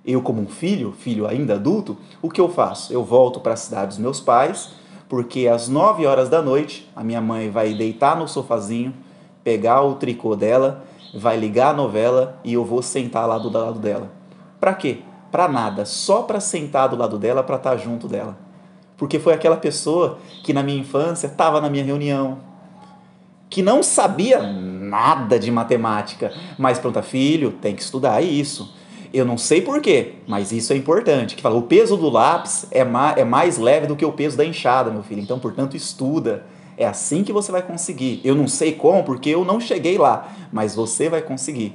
eu como um filho, filho ainda adulto, o que eu faço? Eu volto para a cidade dos meus pais, porque às 9 horas da noite a minha mãe vai deitar no sofazinho, pegar o tricô dela, vai ligar a novela e eu vou sentar lá do lado dela. Para quê? Para nada, só para sentar do lado dela, para estar tá junto dela porque foi aquela pessoa que na minha infância estava na minha reunião, que não sabia nada de matemática, mas pronto, filho, tem que estudar isso. Eu não sei porquê, mas isso é importante. Que fala, o peso do lápis é, ma é mais leve do que o peso da enxada, meu filho. Então, portanto, estuda. É assim que você vai conseguir. Eu não sei como, porque eu não cheguei lá, mas você vai conseguir.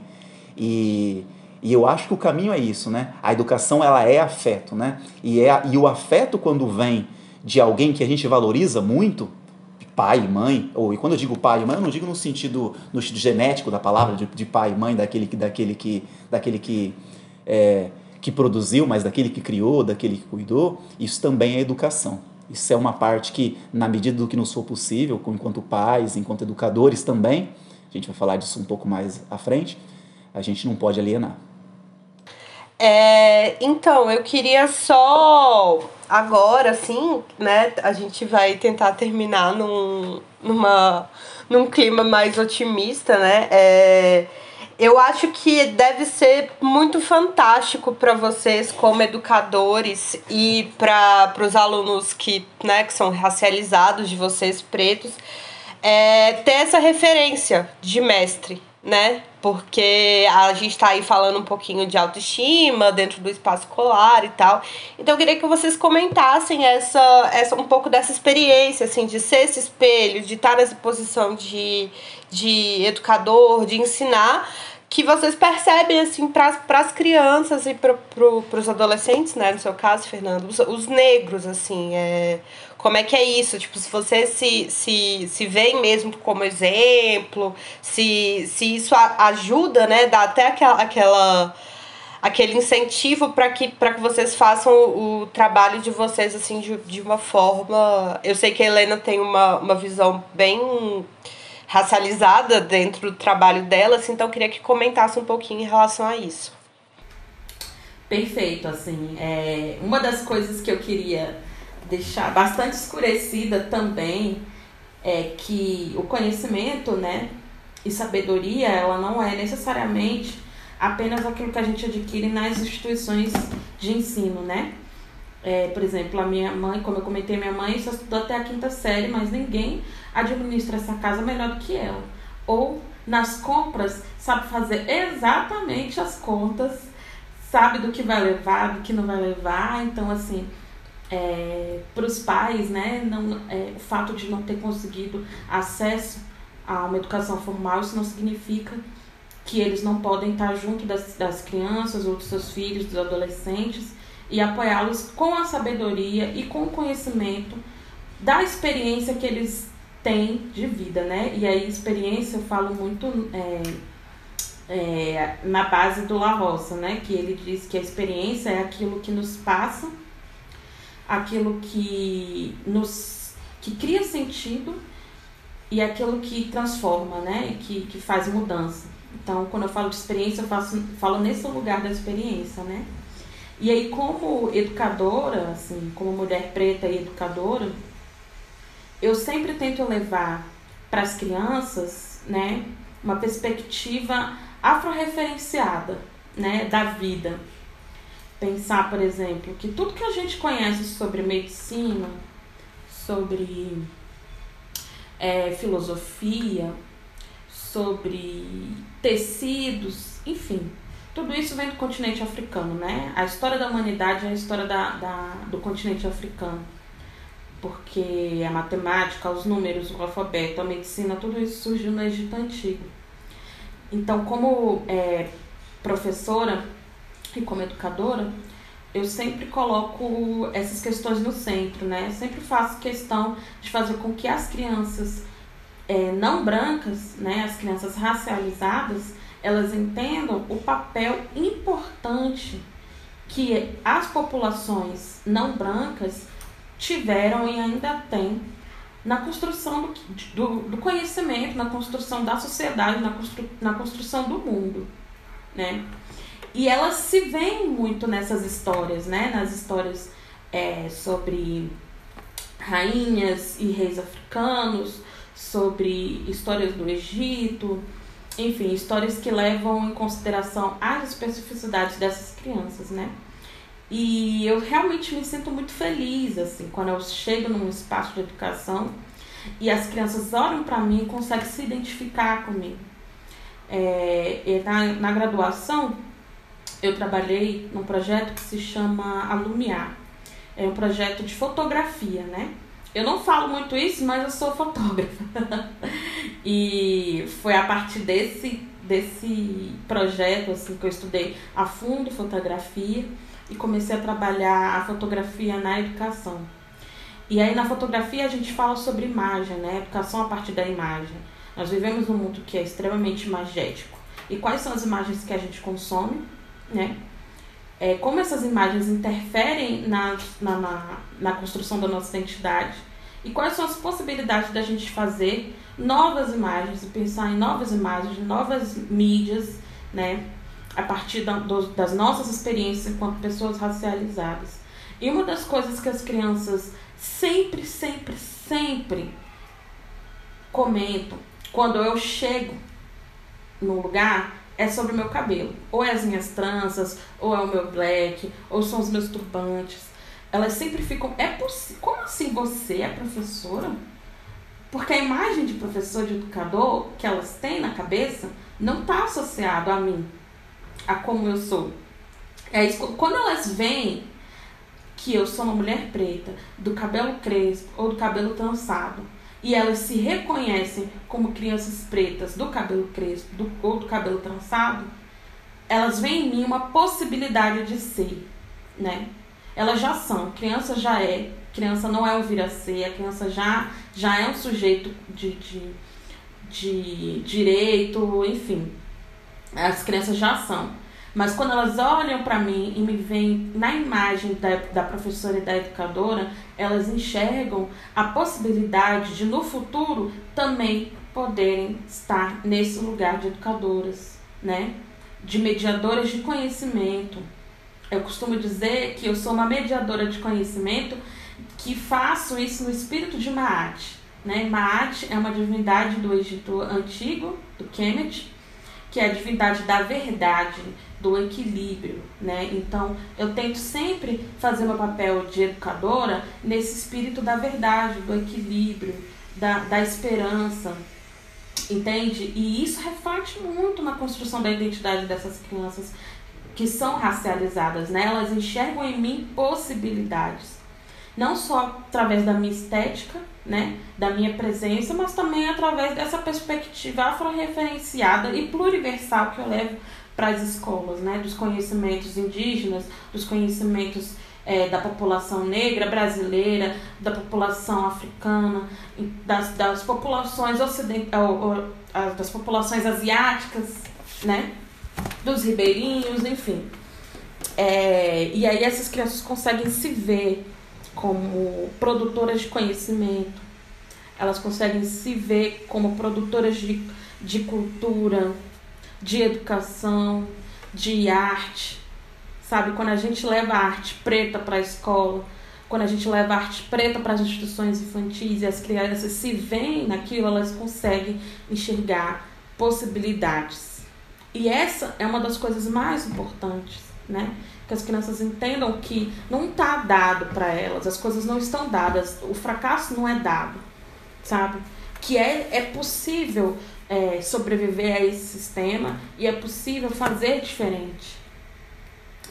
E e eu acho que o caminho é isso, né? A educação ela é afeto, né? E, é, e o afeto quando vem de alguém que a gente valoriza muito, pai, mãe, ou e quando eu digo pai e mãe, eu não digo no sentido, no sentido genético da palavra, de, de pai e mãe, daquele, daquele que, daquele que, é, que produziu, mas daquele que criou, daquele que cuidou, isso também é educação. Isso é uma parte que, na medida do que nos for possível, enquanto pais, enquanto educadores também, a gente vai falar disso um pouco mais à frente, a gente não pode alienar. É, então, eu queria só agora, assim, né? A gente vai tentar terminar num, numa, num clima mais otimista, né? É, eu acho que deve ser muito fantástico para vocês como educadores e para os alunos que, né, que são racializados de vocês pretos é, ter essa referência de mestre, né? Porque a gente está aí falando um pouquinho de autoestima dentro do espaço escolar e tal. Então eu queria que vocês comentassem essa, essa um pouco dessa experiência, assim, de ser esse espelho, de estar nessa posição de, de educador, de ensinar, que vocês percebem, assim, para as crianças e para pro, os adolescentes, né? No seu caso, Fernando, os, os negros, assim, é como é que é isso? Tipo, se você se, se, se vê mesmo como exemplo, se, se isso ajuda, né? Dá até aquela, aquela aquele incentivo para que, que vocês façam o, o, trabalho de vocês assim de, de uma forma. Eu sei que a Helena tem uma, uma visão bem racializada dentro do trabalho dela, assim, então eu queria que comentasse um pouquinho em relação a isso. Perfeito, assim, é, uma das coisas que eu queria deixar bastante escurecida também é que o conhecimento, né, e sabedoria, ela não é necessariamente apenas aquilo que a gente adquire nas instituições de ensino, né? É, por exemplo, a minha mãe, como eu comentei, minha mãe só estudou até a quinta série, mas ninguém administra essa casa melhor do que ela. Ou nas compras, sabe fazer exatamente as contas, sabe do que vai levar, do que não vai levar. Então, assim, é, para os pais, né, não, é, o fato de não ter conseguido acesso a uma educação formal, isso não significa que eles não podem estar junto das, das crianças ou dos seus filhos, dos adolescentes, e apoiá-los com a sabedoria e com o conhecimento da experiência que eles têm de vida, né? E aí, experiência, eu falo muito é, é, na base do La Roça, né? Que ele diz que a experiência é aquilo que nos passa, aquilo que nos que cria sentido e aquilo que transforma, né? Que, que faz mudança. Então, quando eu falo de experiência, eu faço, falo nesse lugar da experiência, né? E aí, como educadora, assim, como mulher preta e educadora, eu sempre tento levar para as crianças, né, uma perspectiva afro-referenciada, né, da vida. Pensar, por exemplo, que tudo que a gente conhece sobre medicina, sobre é, filosofia, sobre tecidos, enfim, tudo isso vem do continente africano, né? A história da humanidade é a história da, da, do continente africano. Porque a matemática, os números, o alfabeto, a medicina, tudo isso surgiu no Egito Antigo. Então, como é, professora e como educadora, eu sempre coloco essas questões no centro, né? Eu sempre faço questão de fazer com que as crianças é, não brancas, né, as crianças racializadas, elas entendam o papel importante que as populações não brancas tiveram e ainda têm na construção do, do, do, conhecimento, na construção da sociedade, na, constru, na construção do mundo, né? E elas se veem muito nessas histórias, né? Nas histórias é, sobre rainhas e reis africanos, sobre histórias do Egito, enfim, histórias que levam em consideração as especificidades dessas crianças, né? E eu realmente me sinto muito feliz, assim, quando eu chego num espaço de educação e as crianças olham para mim e conseguem se identificar comigo. É, na, na graduação, eu trabalhei num projeto que se chama Alumiar. É um projeto de fotografia, né? Eu não falo muito isso, mas eu sou fotógrafa. e foi a partir desse, desse projeto assim, que eu estudei a fundo fotografia e comecei a trabalhar a fotografia na educação. E aí na fotografia a gente fala sobre imagem, né? Educação a partir da imagem. Nós vivemos num mundo que é extremamente imagético. E quais são as imagens que a gente consome, né? é, como essas imagens interferem na, na, na, na construção da nossa identidade e quais são as possibilidades da gente fazer novas imagens e pensar em novas imagens, novas mídias, né, a partir da, do, das nossas experiências enquanto pessoas racializadas. E uma das coisas que as crianças sempre, sempre, sempre comentam quando eu chego no lugar é sobre o meu cabelo. Ou é as minhas tranças, ou é o meu black, ou são os meus turbantes. Elas sempre ficam. É possível. Como assim você é professora? Porque a imagem de professor, de educador que elas têm na cabeça não está associado a mim, a como eu sou. É isso, quando elas veem que eu sou uma mulher preta, do cabelo crespo ou do cabelo trançado, e elas se reconhecem como crianças pretas do cabelo crespo do, ou do cabelo trançado, elas veem em mim uma possibilidade de ser, né? Elas já são, criança já é, criança não é um vira-ser, a criança já, já é um sujeito de, de, de direito, enfim, as crianças já são. Mas quando elas olham para mim e me veem na imagem da, da professora e da educadora, elas enxergam a possibilidade de no futuro também poderem estar nesse lugar de educadoras, né? De mediadoras de conhecimento. Eu costumo dizer que eu sou uma mediadora de conhecimento que faço isso no espírito de Maat. Né? Maat é uma divindade do Egito antigo, do Kemet, que é a divindade da verdade, do equilíbrio, né? Então, eu tento sempre fazer meu papel de educadora nesse espírito da verdade, do equilíbrio, da, da esperança, entende? E isso reflete muito na construção da identidade dessas crianças que são racializadas, né? Elas enxergam em mim possibilidades. não só através da minha estética, né, da minha presença, mas também através dessa perspectiva afro-referenciada e pluriversal que eu levo para as escolas, né, dos conhecimentos indígenas, dos conhecimentos é, da população negra brasileira, da população africana, das, das populações ocidentais, das populações asiáticas, né, dos ribeirinhos, enfim. É, e aí essas crianças conseguem se ver como produtoras de conhecimento, elas conseguem se ver como produtoras de, de cultura, de educação, de arte. Sabe, quando a gente leva a arte preta para a escola, quando a gente leva a arte preta para as instituições infantis e as crianças se veem naquilo, elas conseguem enxergar possibilidades. E essa é uma das coisas mais importantes, né? que as crianças entendam que não está dado para elas, as coisas não estão dadas, o fracasso não é dado, sabe? Que é, é possível é, sobreviver a esse sistema e é possível fazer diferente.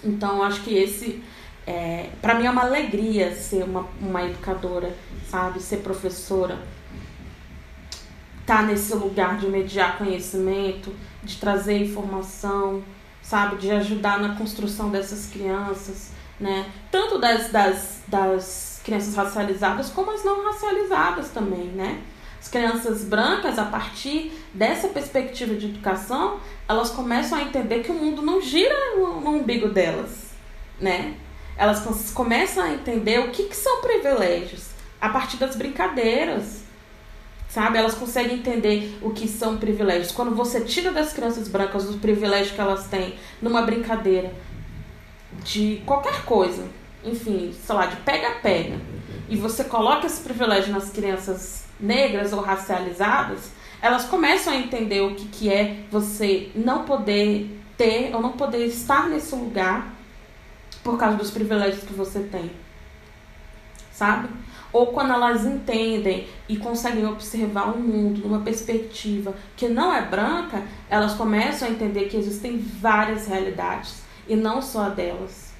Então, acho que esse, é, para mim, é uma alegria ser uma, uma educadora, sabe? Ser professora. Estar tá nesse lugar de mediar conhecimento, de trazer informação, sabe? De ajudar na construção dessas crianças, né? Tanto das, das, das crianças racializadas como as não racializadas também, né? As crianças brancas, a partir dessa perspectiva de educação, elas começam a entender que o mundo não gira no, no umbigo delas, né? Elas começam a entender o que, que são privilégios a partir das brincadeiras, sabe? Elas conseguem entender o que são privilégios. Quando você tira das crianças brancas os privilégios que elas têm numa brincadeira de qualquer coisa, enfim, sei lá, de pega-pega, e você coloca esse privilégio nas crianças negras ou racializadas, elas começam a entender o que, que é você não poder ter ou não poder estar nesse lugar por causa dos privilégios que você tem. Sabe? ou quando elas entendem e conseguem observar o mundo numa perspectiva que não é branca, elas começam a entender que existem várias realidades e não só a delas,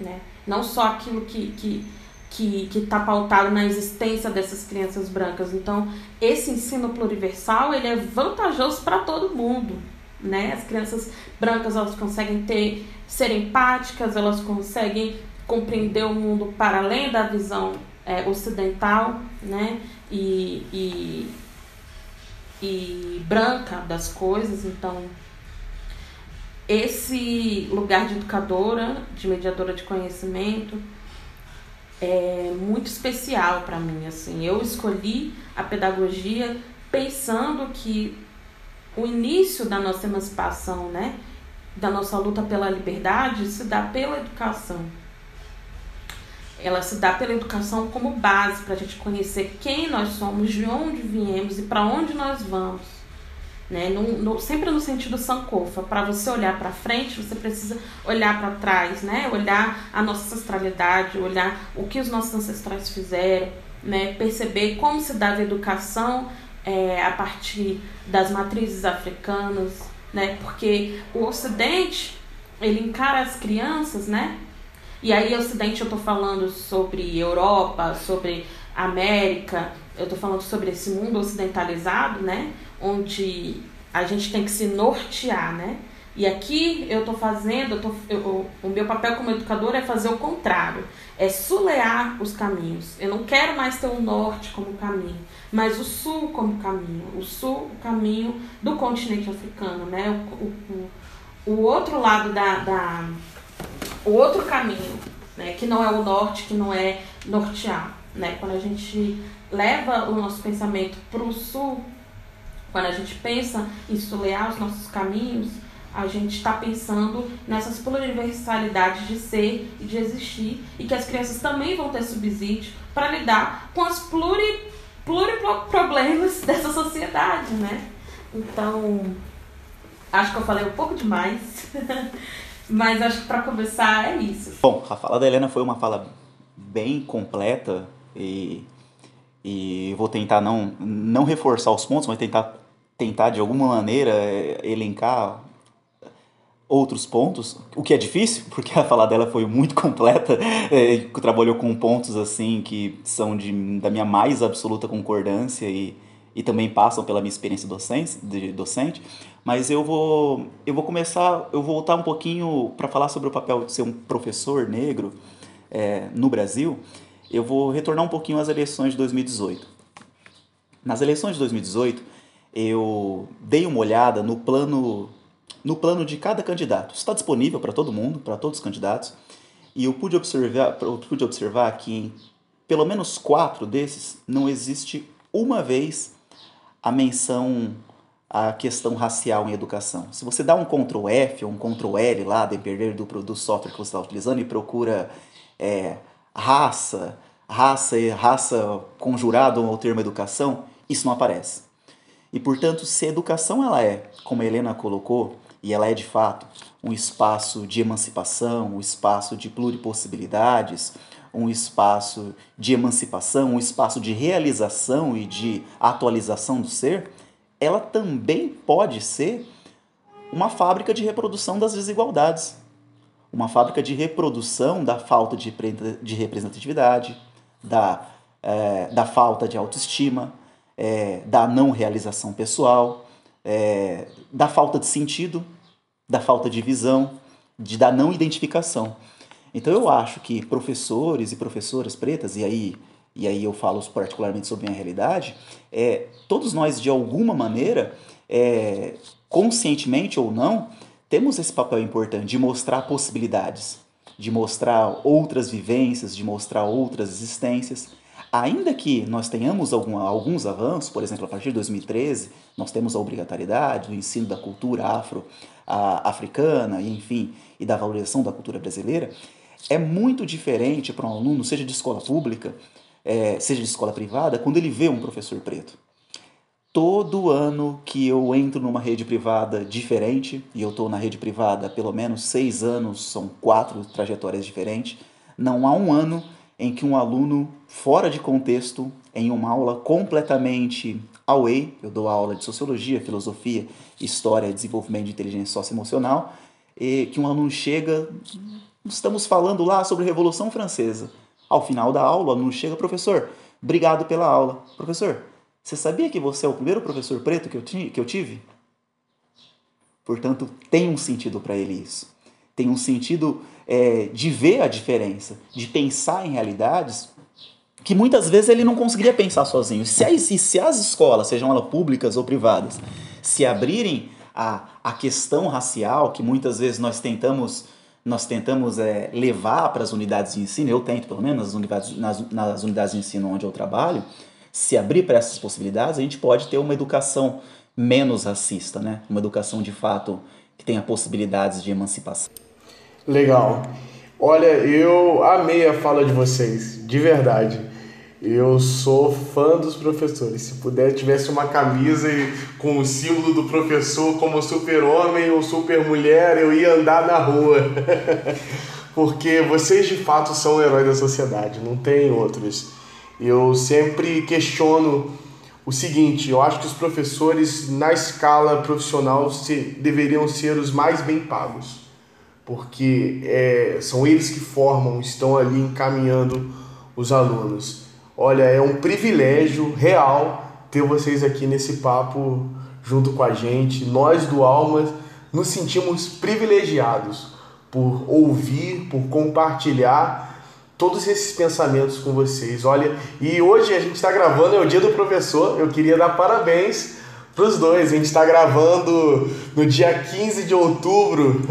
né? Não só aquilo que que que está pautado na existência dessas crianças brancas. Então, esse ensino pluriversal ele é vantajoso para todo mundo, né? As crianças brancas elas conseguem ter ser empáticas, elas conseguem compreender o mundo para além da visão é, ocidental né, e, e, e branca das coisas. Então, esse lugar de educadora, de mediadora de conhecimento, é muito especial para mim. Assim, eu escolhi a pedagogia pensando que o início da nossa emancipação, né, da nossa luta pela liberdade, se dá pela educação ela se dá pela educação como base para a gente conhecer quem nós somos, de onde viemos e para onde nós vamos. Né? No, no, sempre no sentido sankofa. Para você olhar para frente, você precisa olhar para trás, né? olhar a nossa ancestralidade, olhar o que os nossos ancestrais fizeram, né? perceber como se dava a educação é, a partir das matrizes africanas, né? porque o Ocidente ele encara as crianças, né? E aí, Ocidente, eu estou falando sobre Europa, sobre América, eu estou falando sobre esse mundo ocidentalizado, né? Onde a gente tem que se nortear, né? E aqui eu estou fazendo, eu tô, eu, o meu papel como educador é fazer o contrário, é sulear os caminhos. Eu não quero mais ter o norte como caminho, mas o sul como caminho. O sul, o caminho do continente africano, né? O, o, o outro lado da, da o outro caminho, né, que não é o norte, que não é nortear. Né? Quando a gente leva o nosso pensamento para o sul, quando a gente pensa em sulear os nossos caminhos, a gente está pensando nessas pluriversalidades de ser e de existir e que as crianças também vão ter subsídio para lidar com os pluri, pluriproblemas dessa sociedade, né? Então, acho que eu falei um pouco demais. Mas acho que para começar é isso. Bom, a fala da Helena foi uma fala bem completa e, e vou tentar não, não reforçar os pontos, mas tentar, tentar de alguma maneira é, elencar outros pontos, o que é difícil, porque a fala dela foi muito completa, é, trabalhou com pontos assim que são de, da minha mais absoluta concordância e, e também passam pela minha experiência docente, de docente, mas eu vou eu vou começar, eu vou voltar um pouquinho para falar sobre o papel de ser um professor negro é, no Brasil, eu vou retornar um pouquinho às eleições de 2018. Nas eleições de 2018, eu dei uma olhada no plano no plano de cada candidato. Está disponível para todo mundo, para todos os candidatos. E eu pude observar, eu pude observar que em pelo menos quatro desses não existe uma vez a menção à questão racial em educação. Se você dá um Ctrl F ou um Ctrl L lá, depender do, do software que você está utilizando, e procura é, raça, raça e raça conjurado ao termo educação, isso não aparece. E portanto, se a educação ela é, como a Helena colocou, e ela é de fato um espaço de emancipação, um espaço de pluripossibilidades, um espaço de emancipação, um espaço de realização e de atualização do ser, ela também pode ser uma fábrica de reprodução das desigualdades, uma fábrica de reprodução da falta de representatividade, da, é, da falta de autoestima, é, da não realização pessoal, é, da falta de sentido, da falta de visão, de, da não identificação. Então eu acho que professores e professoras pretas, e aí, e aí eu falo particularmente sobre a minha realidade, é, todos nós de alguma maneira, é, conscientemente ou não, temos esse papel importante de mostrar possibilidades, de mostrar outras vivências, de mostrar outras existências. Ainda que nós tenhamos algum, alguns avanços, por exemplo, a partir de 2013, nós temos a obrigatoriedade do ensino da cultura afro-africana, enfim, e da valorização da cultura brasileira, é muito diferente para um aluno, seja de escola pública, é, seja de escola privada, quando ele vê um professor preto. Todo ano que eu entro numa rede privada diferente, e eu estou na rede privada pelo menos seis anos, são quatro trajetórias diferentes, não há um ano em que um aluno fora de contexto, em uma aula completamente away, eu dou aula de sociologia, filosofia, história desenvolvimento de inteligência socioemocional, e que um aluno chega, estamos falando lá sobre a Revolução Francesa. Ao final da aula, o aluno chega, professor, obrigado pela aula. Professor, você sabia que você é o primeiro professor preto que eu, que eu tive? Portanto, tem um sentido para ele isso. Tem um sentido é, de ver a diferença, de pensar em realidades que muitas vezes ele não conseguiria pensar sozinho. Se as, se as escolas, sejam elas públicas ou privadas, se abrirem a, a questão racial, que muitas vezes nós tentamos nós tentamos é, levar para as unidades de ensino, eu tento pelo menos nas unidades, nas, nas unidades de ensino onde eu trabalho, se abrir para essas possibilidades, a gente pode ter uma educação menos racista, né? uma educação de fato que tenha possibilidades de emancipação. Legal. Olha, eu amei a fala de vocês, de verdade. Eu sou fã dos professores. Se puder, tivesse uma camisa com o símbolo do professor como super-homem ou super-mulher, eu ia andar na rua. Porque vocês de fato são o herói da sociedade, não tem outros. Eu sempre questiono o seguinte: eu acho que os professores, na escala profissional, se, deveriam ser os mais bem pagos porque é, são eles que formam, estão ali encaminhando os alunos. Olha, é um privilégio real ter vocês aqui nesse papo junto com a gente. Nós do Almas nos sentimos privilegiados por ouvir, por compartilhar todos esses pensamentos com vocês. Olha, e hoje a gente está gravando, é o dia do professor. Eu queria dar parabéns para os dois. A gente está gravando no dia 15 de outubro.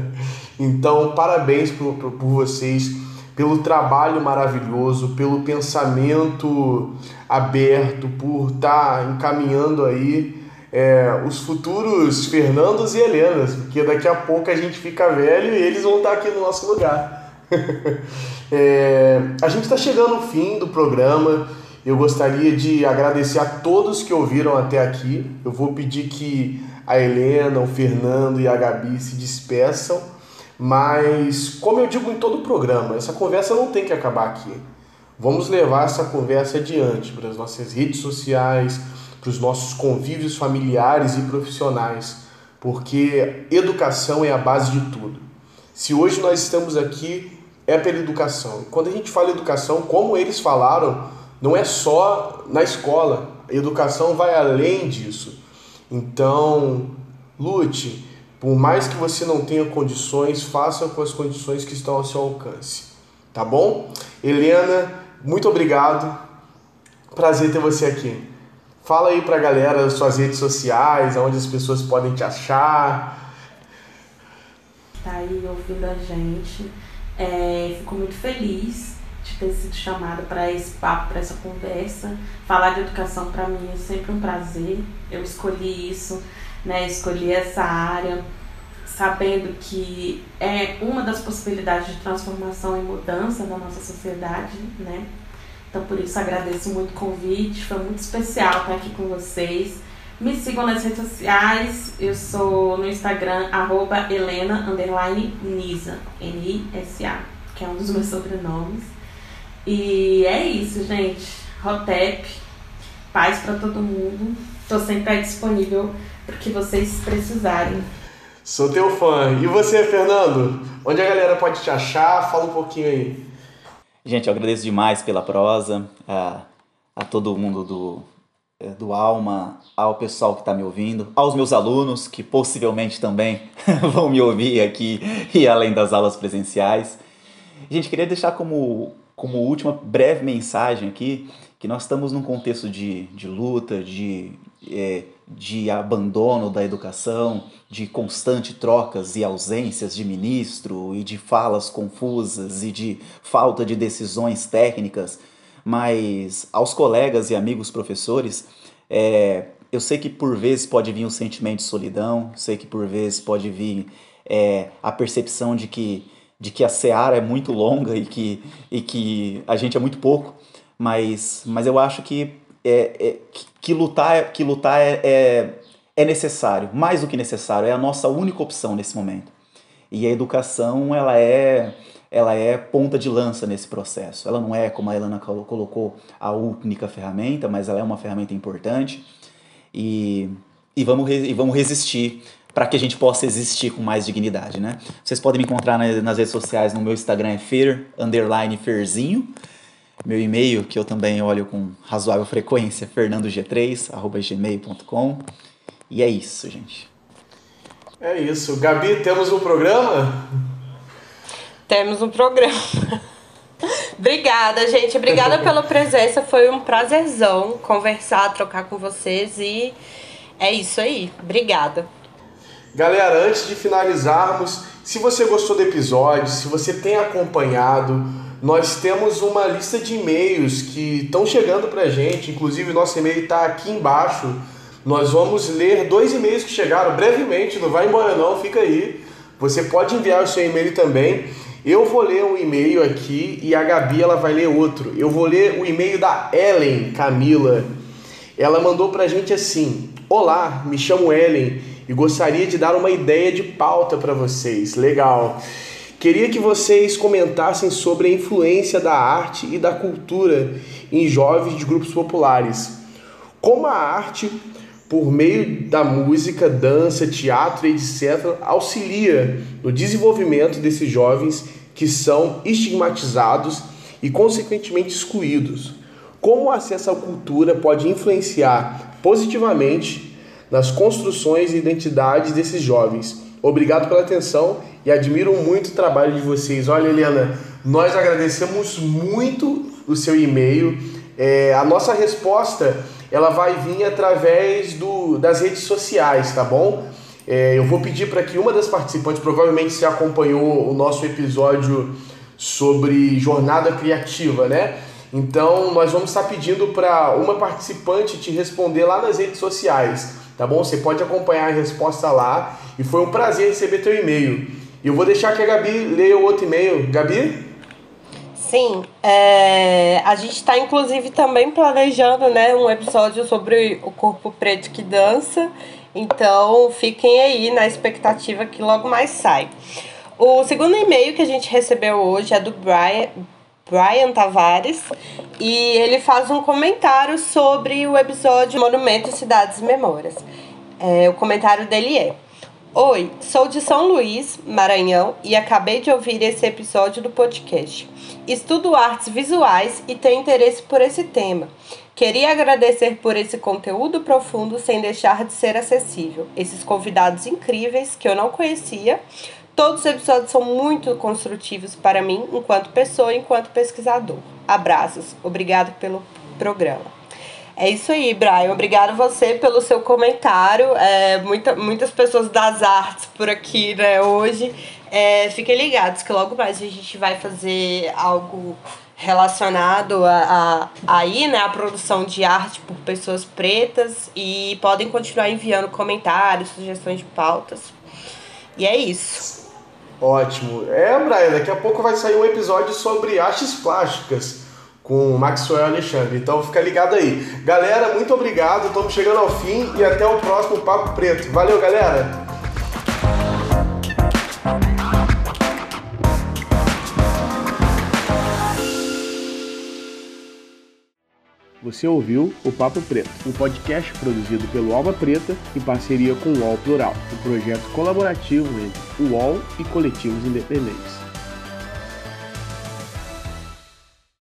então, parabéns por, por, por vocês, pelo trabalho maravilhoso, pelo pensamento aberto, por estar tá encaminhando aí é, os futuros Fernandos e Helenas, porque daqui a pouco a gente fica velho e eles vão estar tá aqui no nosso lugar. é, a gente está chegando ao fim do programa. Eu gostaria de agradecer a todos que ouviram até aqui. Eu vou pedir que a Helena, o Fernando e a Gabi se despeçam, mas como eu digo em todo o programa, essa conversa não tem que acabar aqui. Vamos levar essa conversa adiante para as nossas redes sociais, para os nossos convívios familiares e profissionais, porque educação é a base de tudo. Se hoje nós estamos aqui, é pela educação. Quando a gente fala educação, como eles falaram, não é só na escola. A educação vai além disso. Então, lute. Por mais que você não tenha condições, faça com as condições que estão ao seu alcance. Tá bom? Helena, muito obrigado. Prazer ter você aqui. Fala aí pra galera suas redes sociais, onde as pessoas podem te achar. Tá aí ouvindo a gente. É, fico muito feliz de ter sido chamada para esse papo, para essa conversa. Falar de educação para mim é sempre um prazer. Eu escolhi isso, né? Escolhi essa área sabendo que é uma das possibilidades de transformação e mudança da nossa sociedade, né? Então, por isso, agradeço muito o convite. Foi muito especial estar aqui com vocês. Me sigam nas redes sociais. Eu sou no Instagram, arroba Helena, Nisa, N-I-S-A, que é um dos meus sobrenomes. E é isso, gente. Rotep, paz para todo mundo. Estou sempre disponível que vocês precisarem. Sou teu fã. E você, Fernando? Onde a galera pode te achar? Fala um pouquinho aí. Gente, eu agradeço demais pela prosa, a, a todo mundo do, é, do Alma, ao pessoal que está me ouvindo, aos meus alunos que possivelmente também vão me ouvir aqui e além das aulas presenciais. Gente, queria deixar como, como última breve mensagem aqui que nós estamos num contexto de, de luta, de, é, de abandono da educação, de constante trocas e ausências de ministro e de falas confusas e de falta de decisões técnicas, mas aos colegas e amigos professores, é, eu sei que por vezes pode vir um sentimento de solidão, sei que por vezes pode vir é, a percepção de que, de que a seara é muito longa e que, e que a gente é muito pouco, mas, mas eu acho que, é, é que, que, lutar, que lutar é, é é necessário, mais do que necessário, é a nossa única opção nesse momento. E a educação, ela é ela é ponta de lança nesse processo. Ela não é, como a Helena colocou, a única ferramenta, mas ela é uma ferramenta importante. E, e, vamos, e vamos resistir para que a gente possa existir com mais dignidade, né? Vocês podem me encontrar nas redes sociais, no meu Instagram é fer, underline ferzinho. Meu e-mail, que eu também olho com razoável frequência, fernandog3, arroba gmail.com. E é isso, gente. É isso. Gabi, temos um programa? Temos um programa. Obrigada, gente. Obrigada pela presença. Foi um prazerzão conversar, trocar com vocês e é isso aí. Obrigada. Galera, antes de finalizarmos, se você gostou do episódio, se você tem acompanhado, nós temos uma lista de e-mails que estão chegando pra gente. Inclusive, nosso e-mail está aqui embaixo nós vamos ler dois e-mails que chegaram brevemente, não vai embora não, fica aí. Você pode enviar o seu e-mail também. Eu vou ler um e-mail aqui e a Gabi ela vai ler outro. Eu vou ler o e-mail da Ellen Camila. Ela mandou pra gente assim: Olá, me chamo Ellen e gostaria de dar uma ideia de pauta para vocês. Legal. Queria que vocês comentassem sobre a influência da arte e da cultura em jovens de grupos populares. Como a arte por meio da música, dança, teatro, etc., auxilia no desenvolvimento desses jovens que são estigmatizados e, consequentemente, excluídos. Como o acesso à cultura pode influenciar positivamente nas construções e identidades desses jovens? Obrigado pela atenção e admiro muito o trabalho de vocês. Olha, Helena, nós agradecemos muito o seu e-mail. É, a nossa resposta ela vai vir através do, das redes sociais, tá bom? É, eu vou pedir para que uma das participantes, provavelmente se acompanhou o nosso episódio sobre jornada criativa, né? Então nós vamos estar pedindo para uma participante te responder lá nas redes sociais, tá bom? Você pode acompanhar a resposta lá e foi um prazer receber teu e-mail. Eu vou deixar que a Gabi leia o outro e-mail. Gabi? Sim, é, a gente está inclusive também planejando né, um episódio sobre o corpo preto que dança. Então fiquem aí na expectativa que logo mais sai. O segundo e-mail que a gente recebeu hoje é do Brian, Brian Tavares e ele faz um comentário sobre o episódio Monumento Cidades e Memórias. É, o comentário dele é: Oi, sou de São Luís, Maranhão, e acabei de ouvir esse episódio do podcast. Estudo artes visuais e tenho interesse por esse tema. Queria agradecer por esse conteúdo profundo sem deixar de ser acessível. Esses convidados incríveis que eu não conhecia. Todos os episódios são muito construtivos para mim, enquanto pessoa e enquanto pesquisador. Abraços. Obrigado pelo programa. É isso aí, Brian. Obrigado você pelo seu comentário. É, muita, muitas pessoas das artes por aqui, né, hoje. É, fiquem ligados que logo mais a gente vai fazer algo relacionado a, a, aí, né, a produção de arte por pessoas pretas e podem continuar enviando comentários, sugestões de pautas. E é isso. Ótimo. É, Brian, daqui a pouco vai sair um episódio sobre artes plásticas com o Maxwell Alexandre. Então fica ligado aí. Galera, muito obrigado. Estamos chegando ao fim e até o próximo Papo Preto. Valeu, galera! Você ouviu o Papo Preto, um podcast produzido pelo Alma Preta em parceria com o UOL Plural, um projeto colaborativo entre o UOL e coletivos independentes.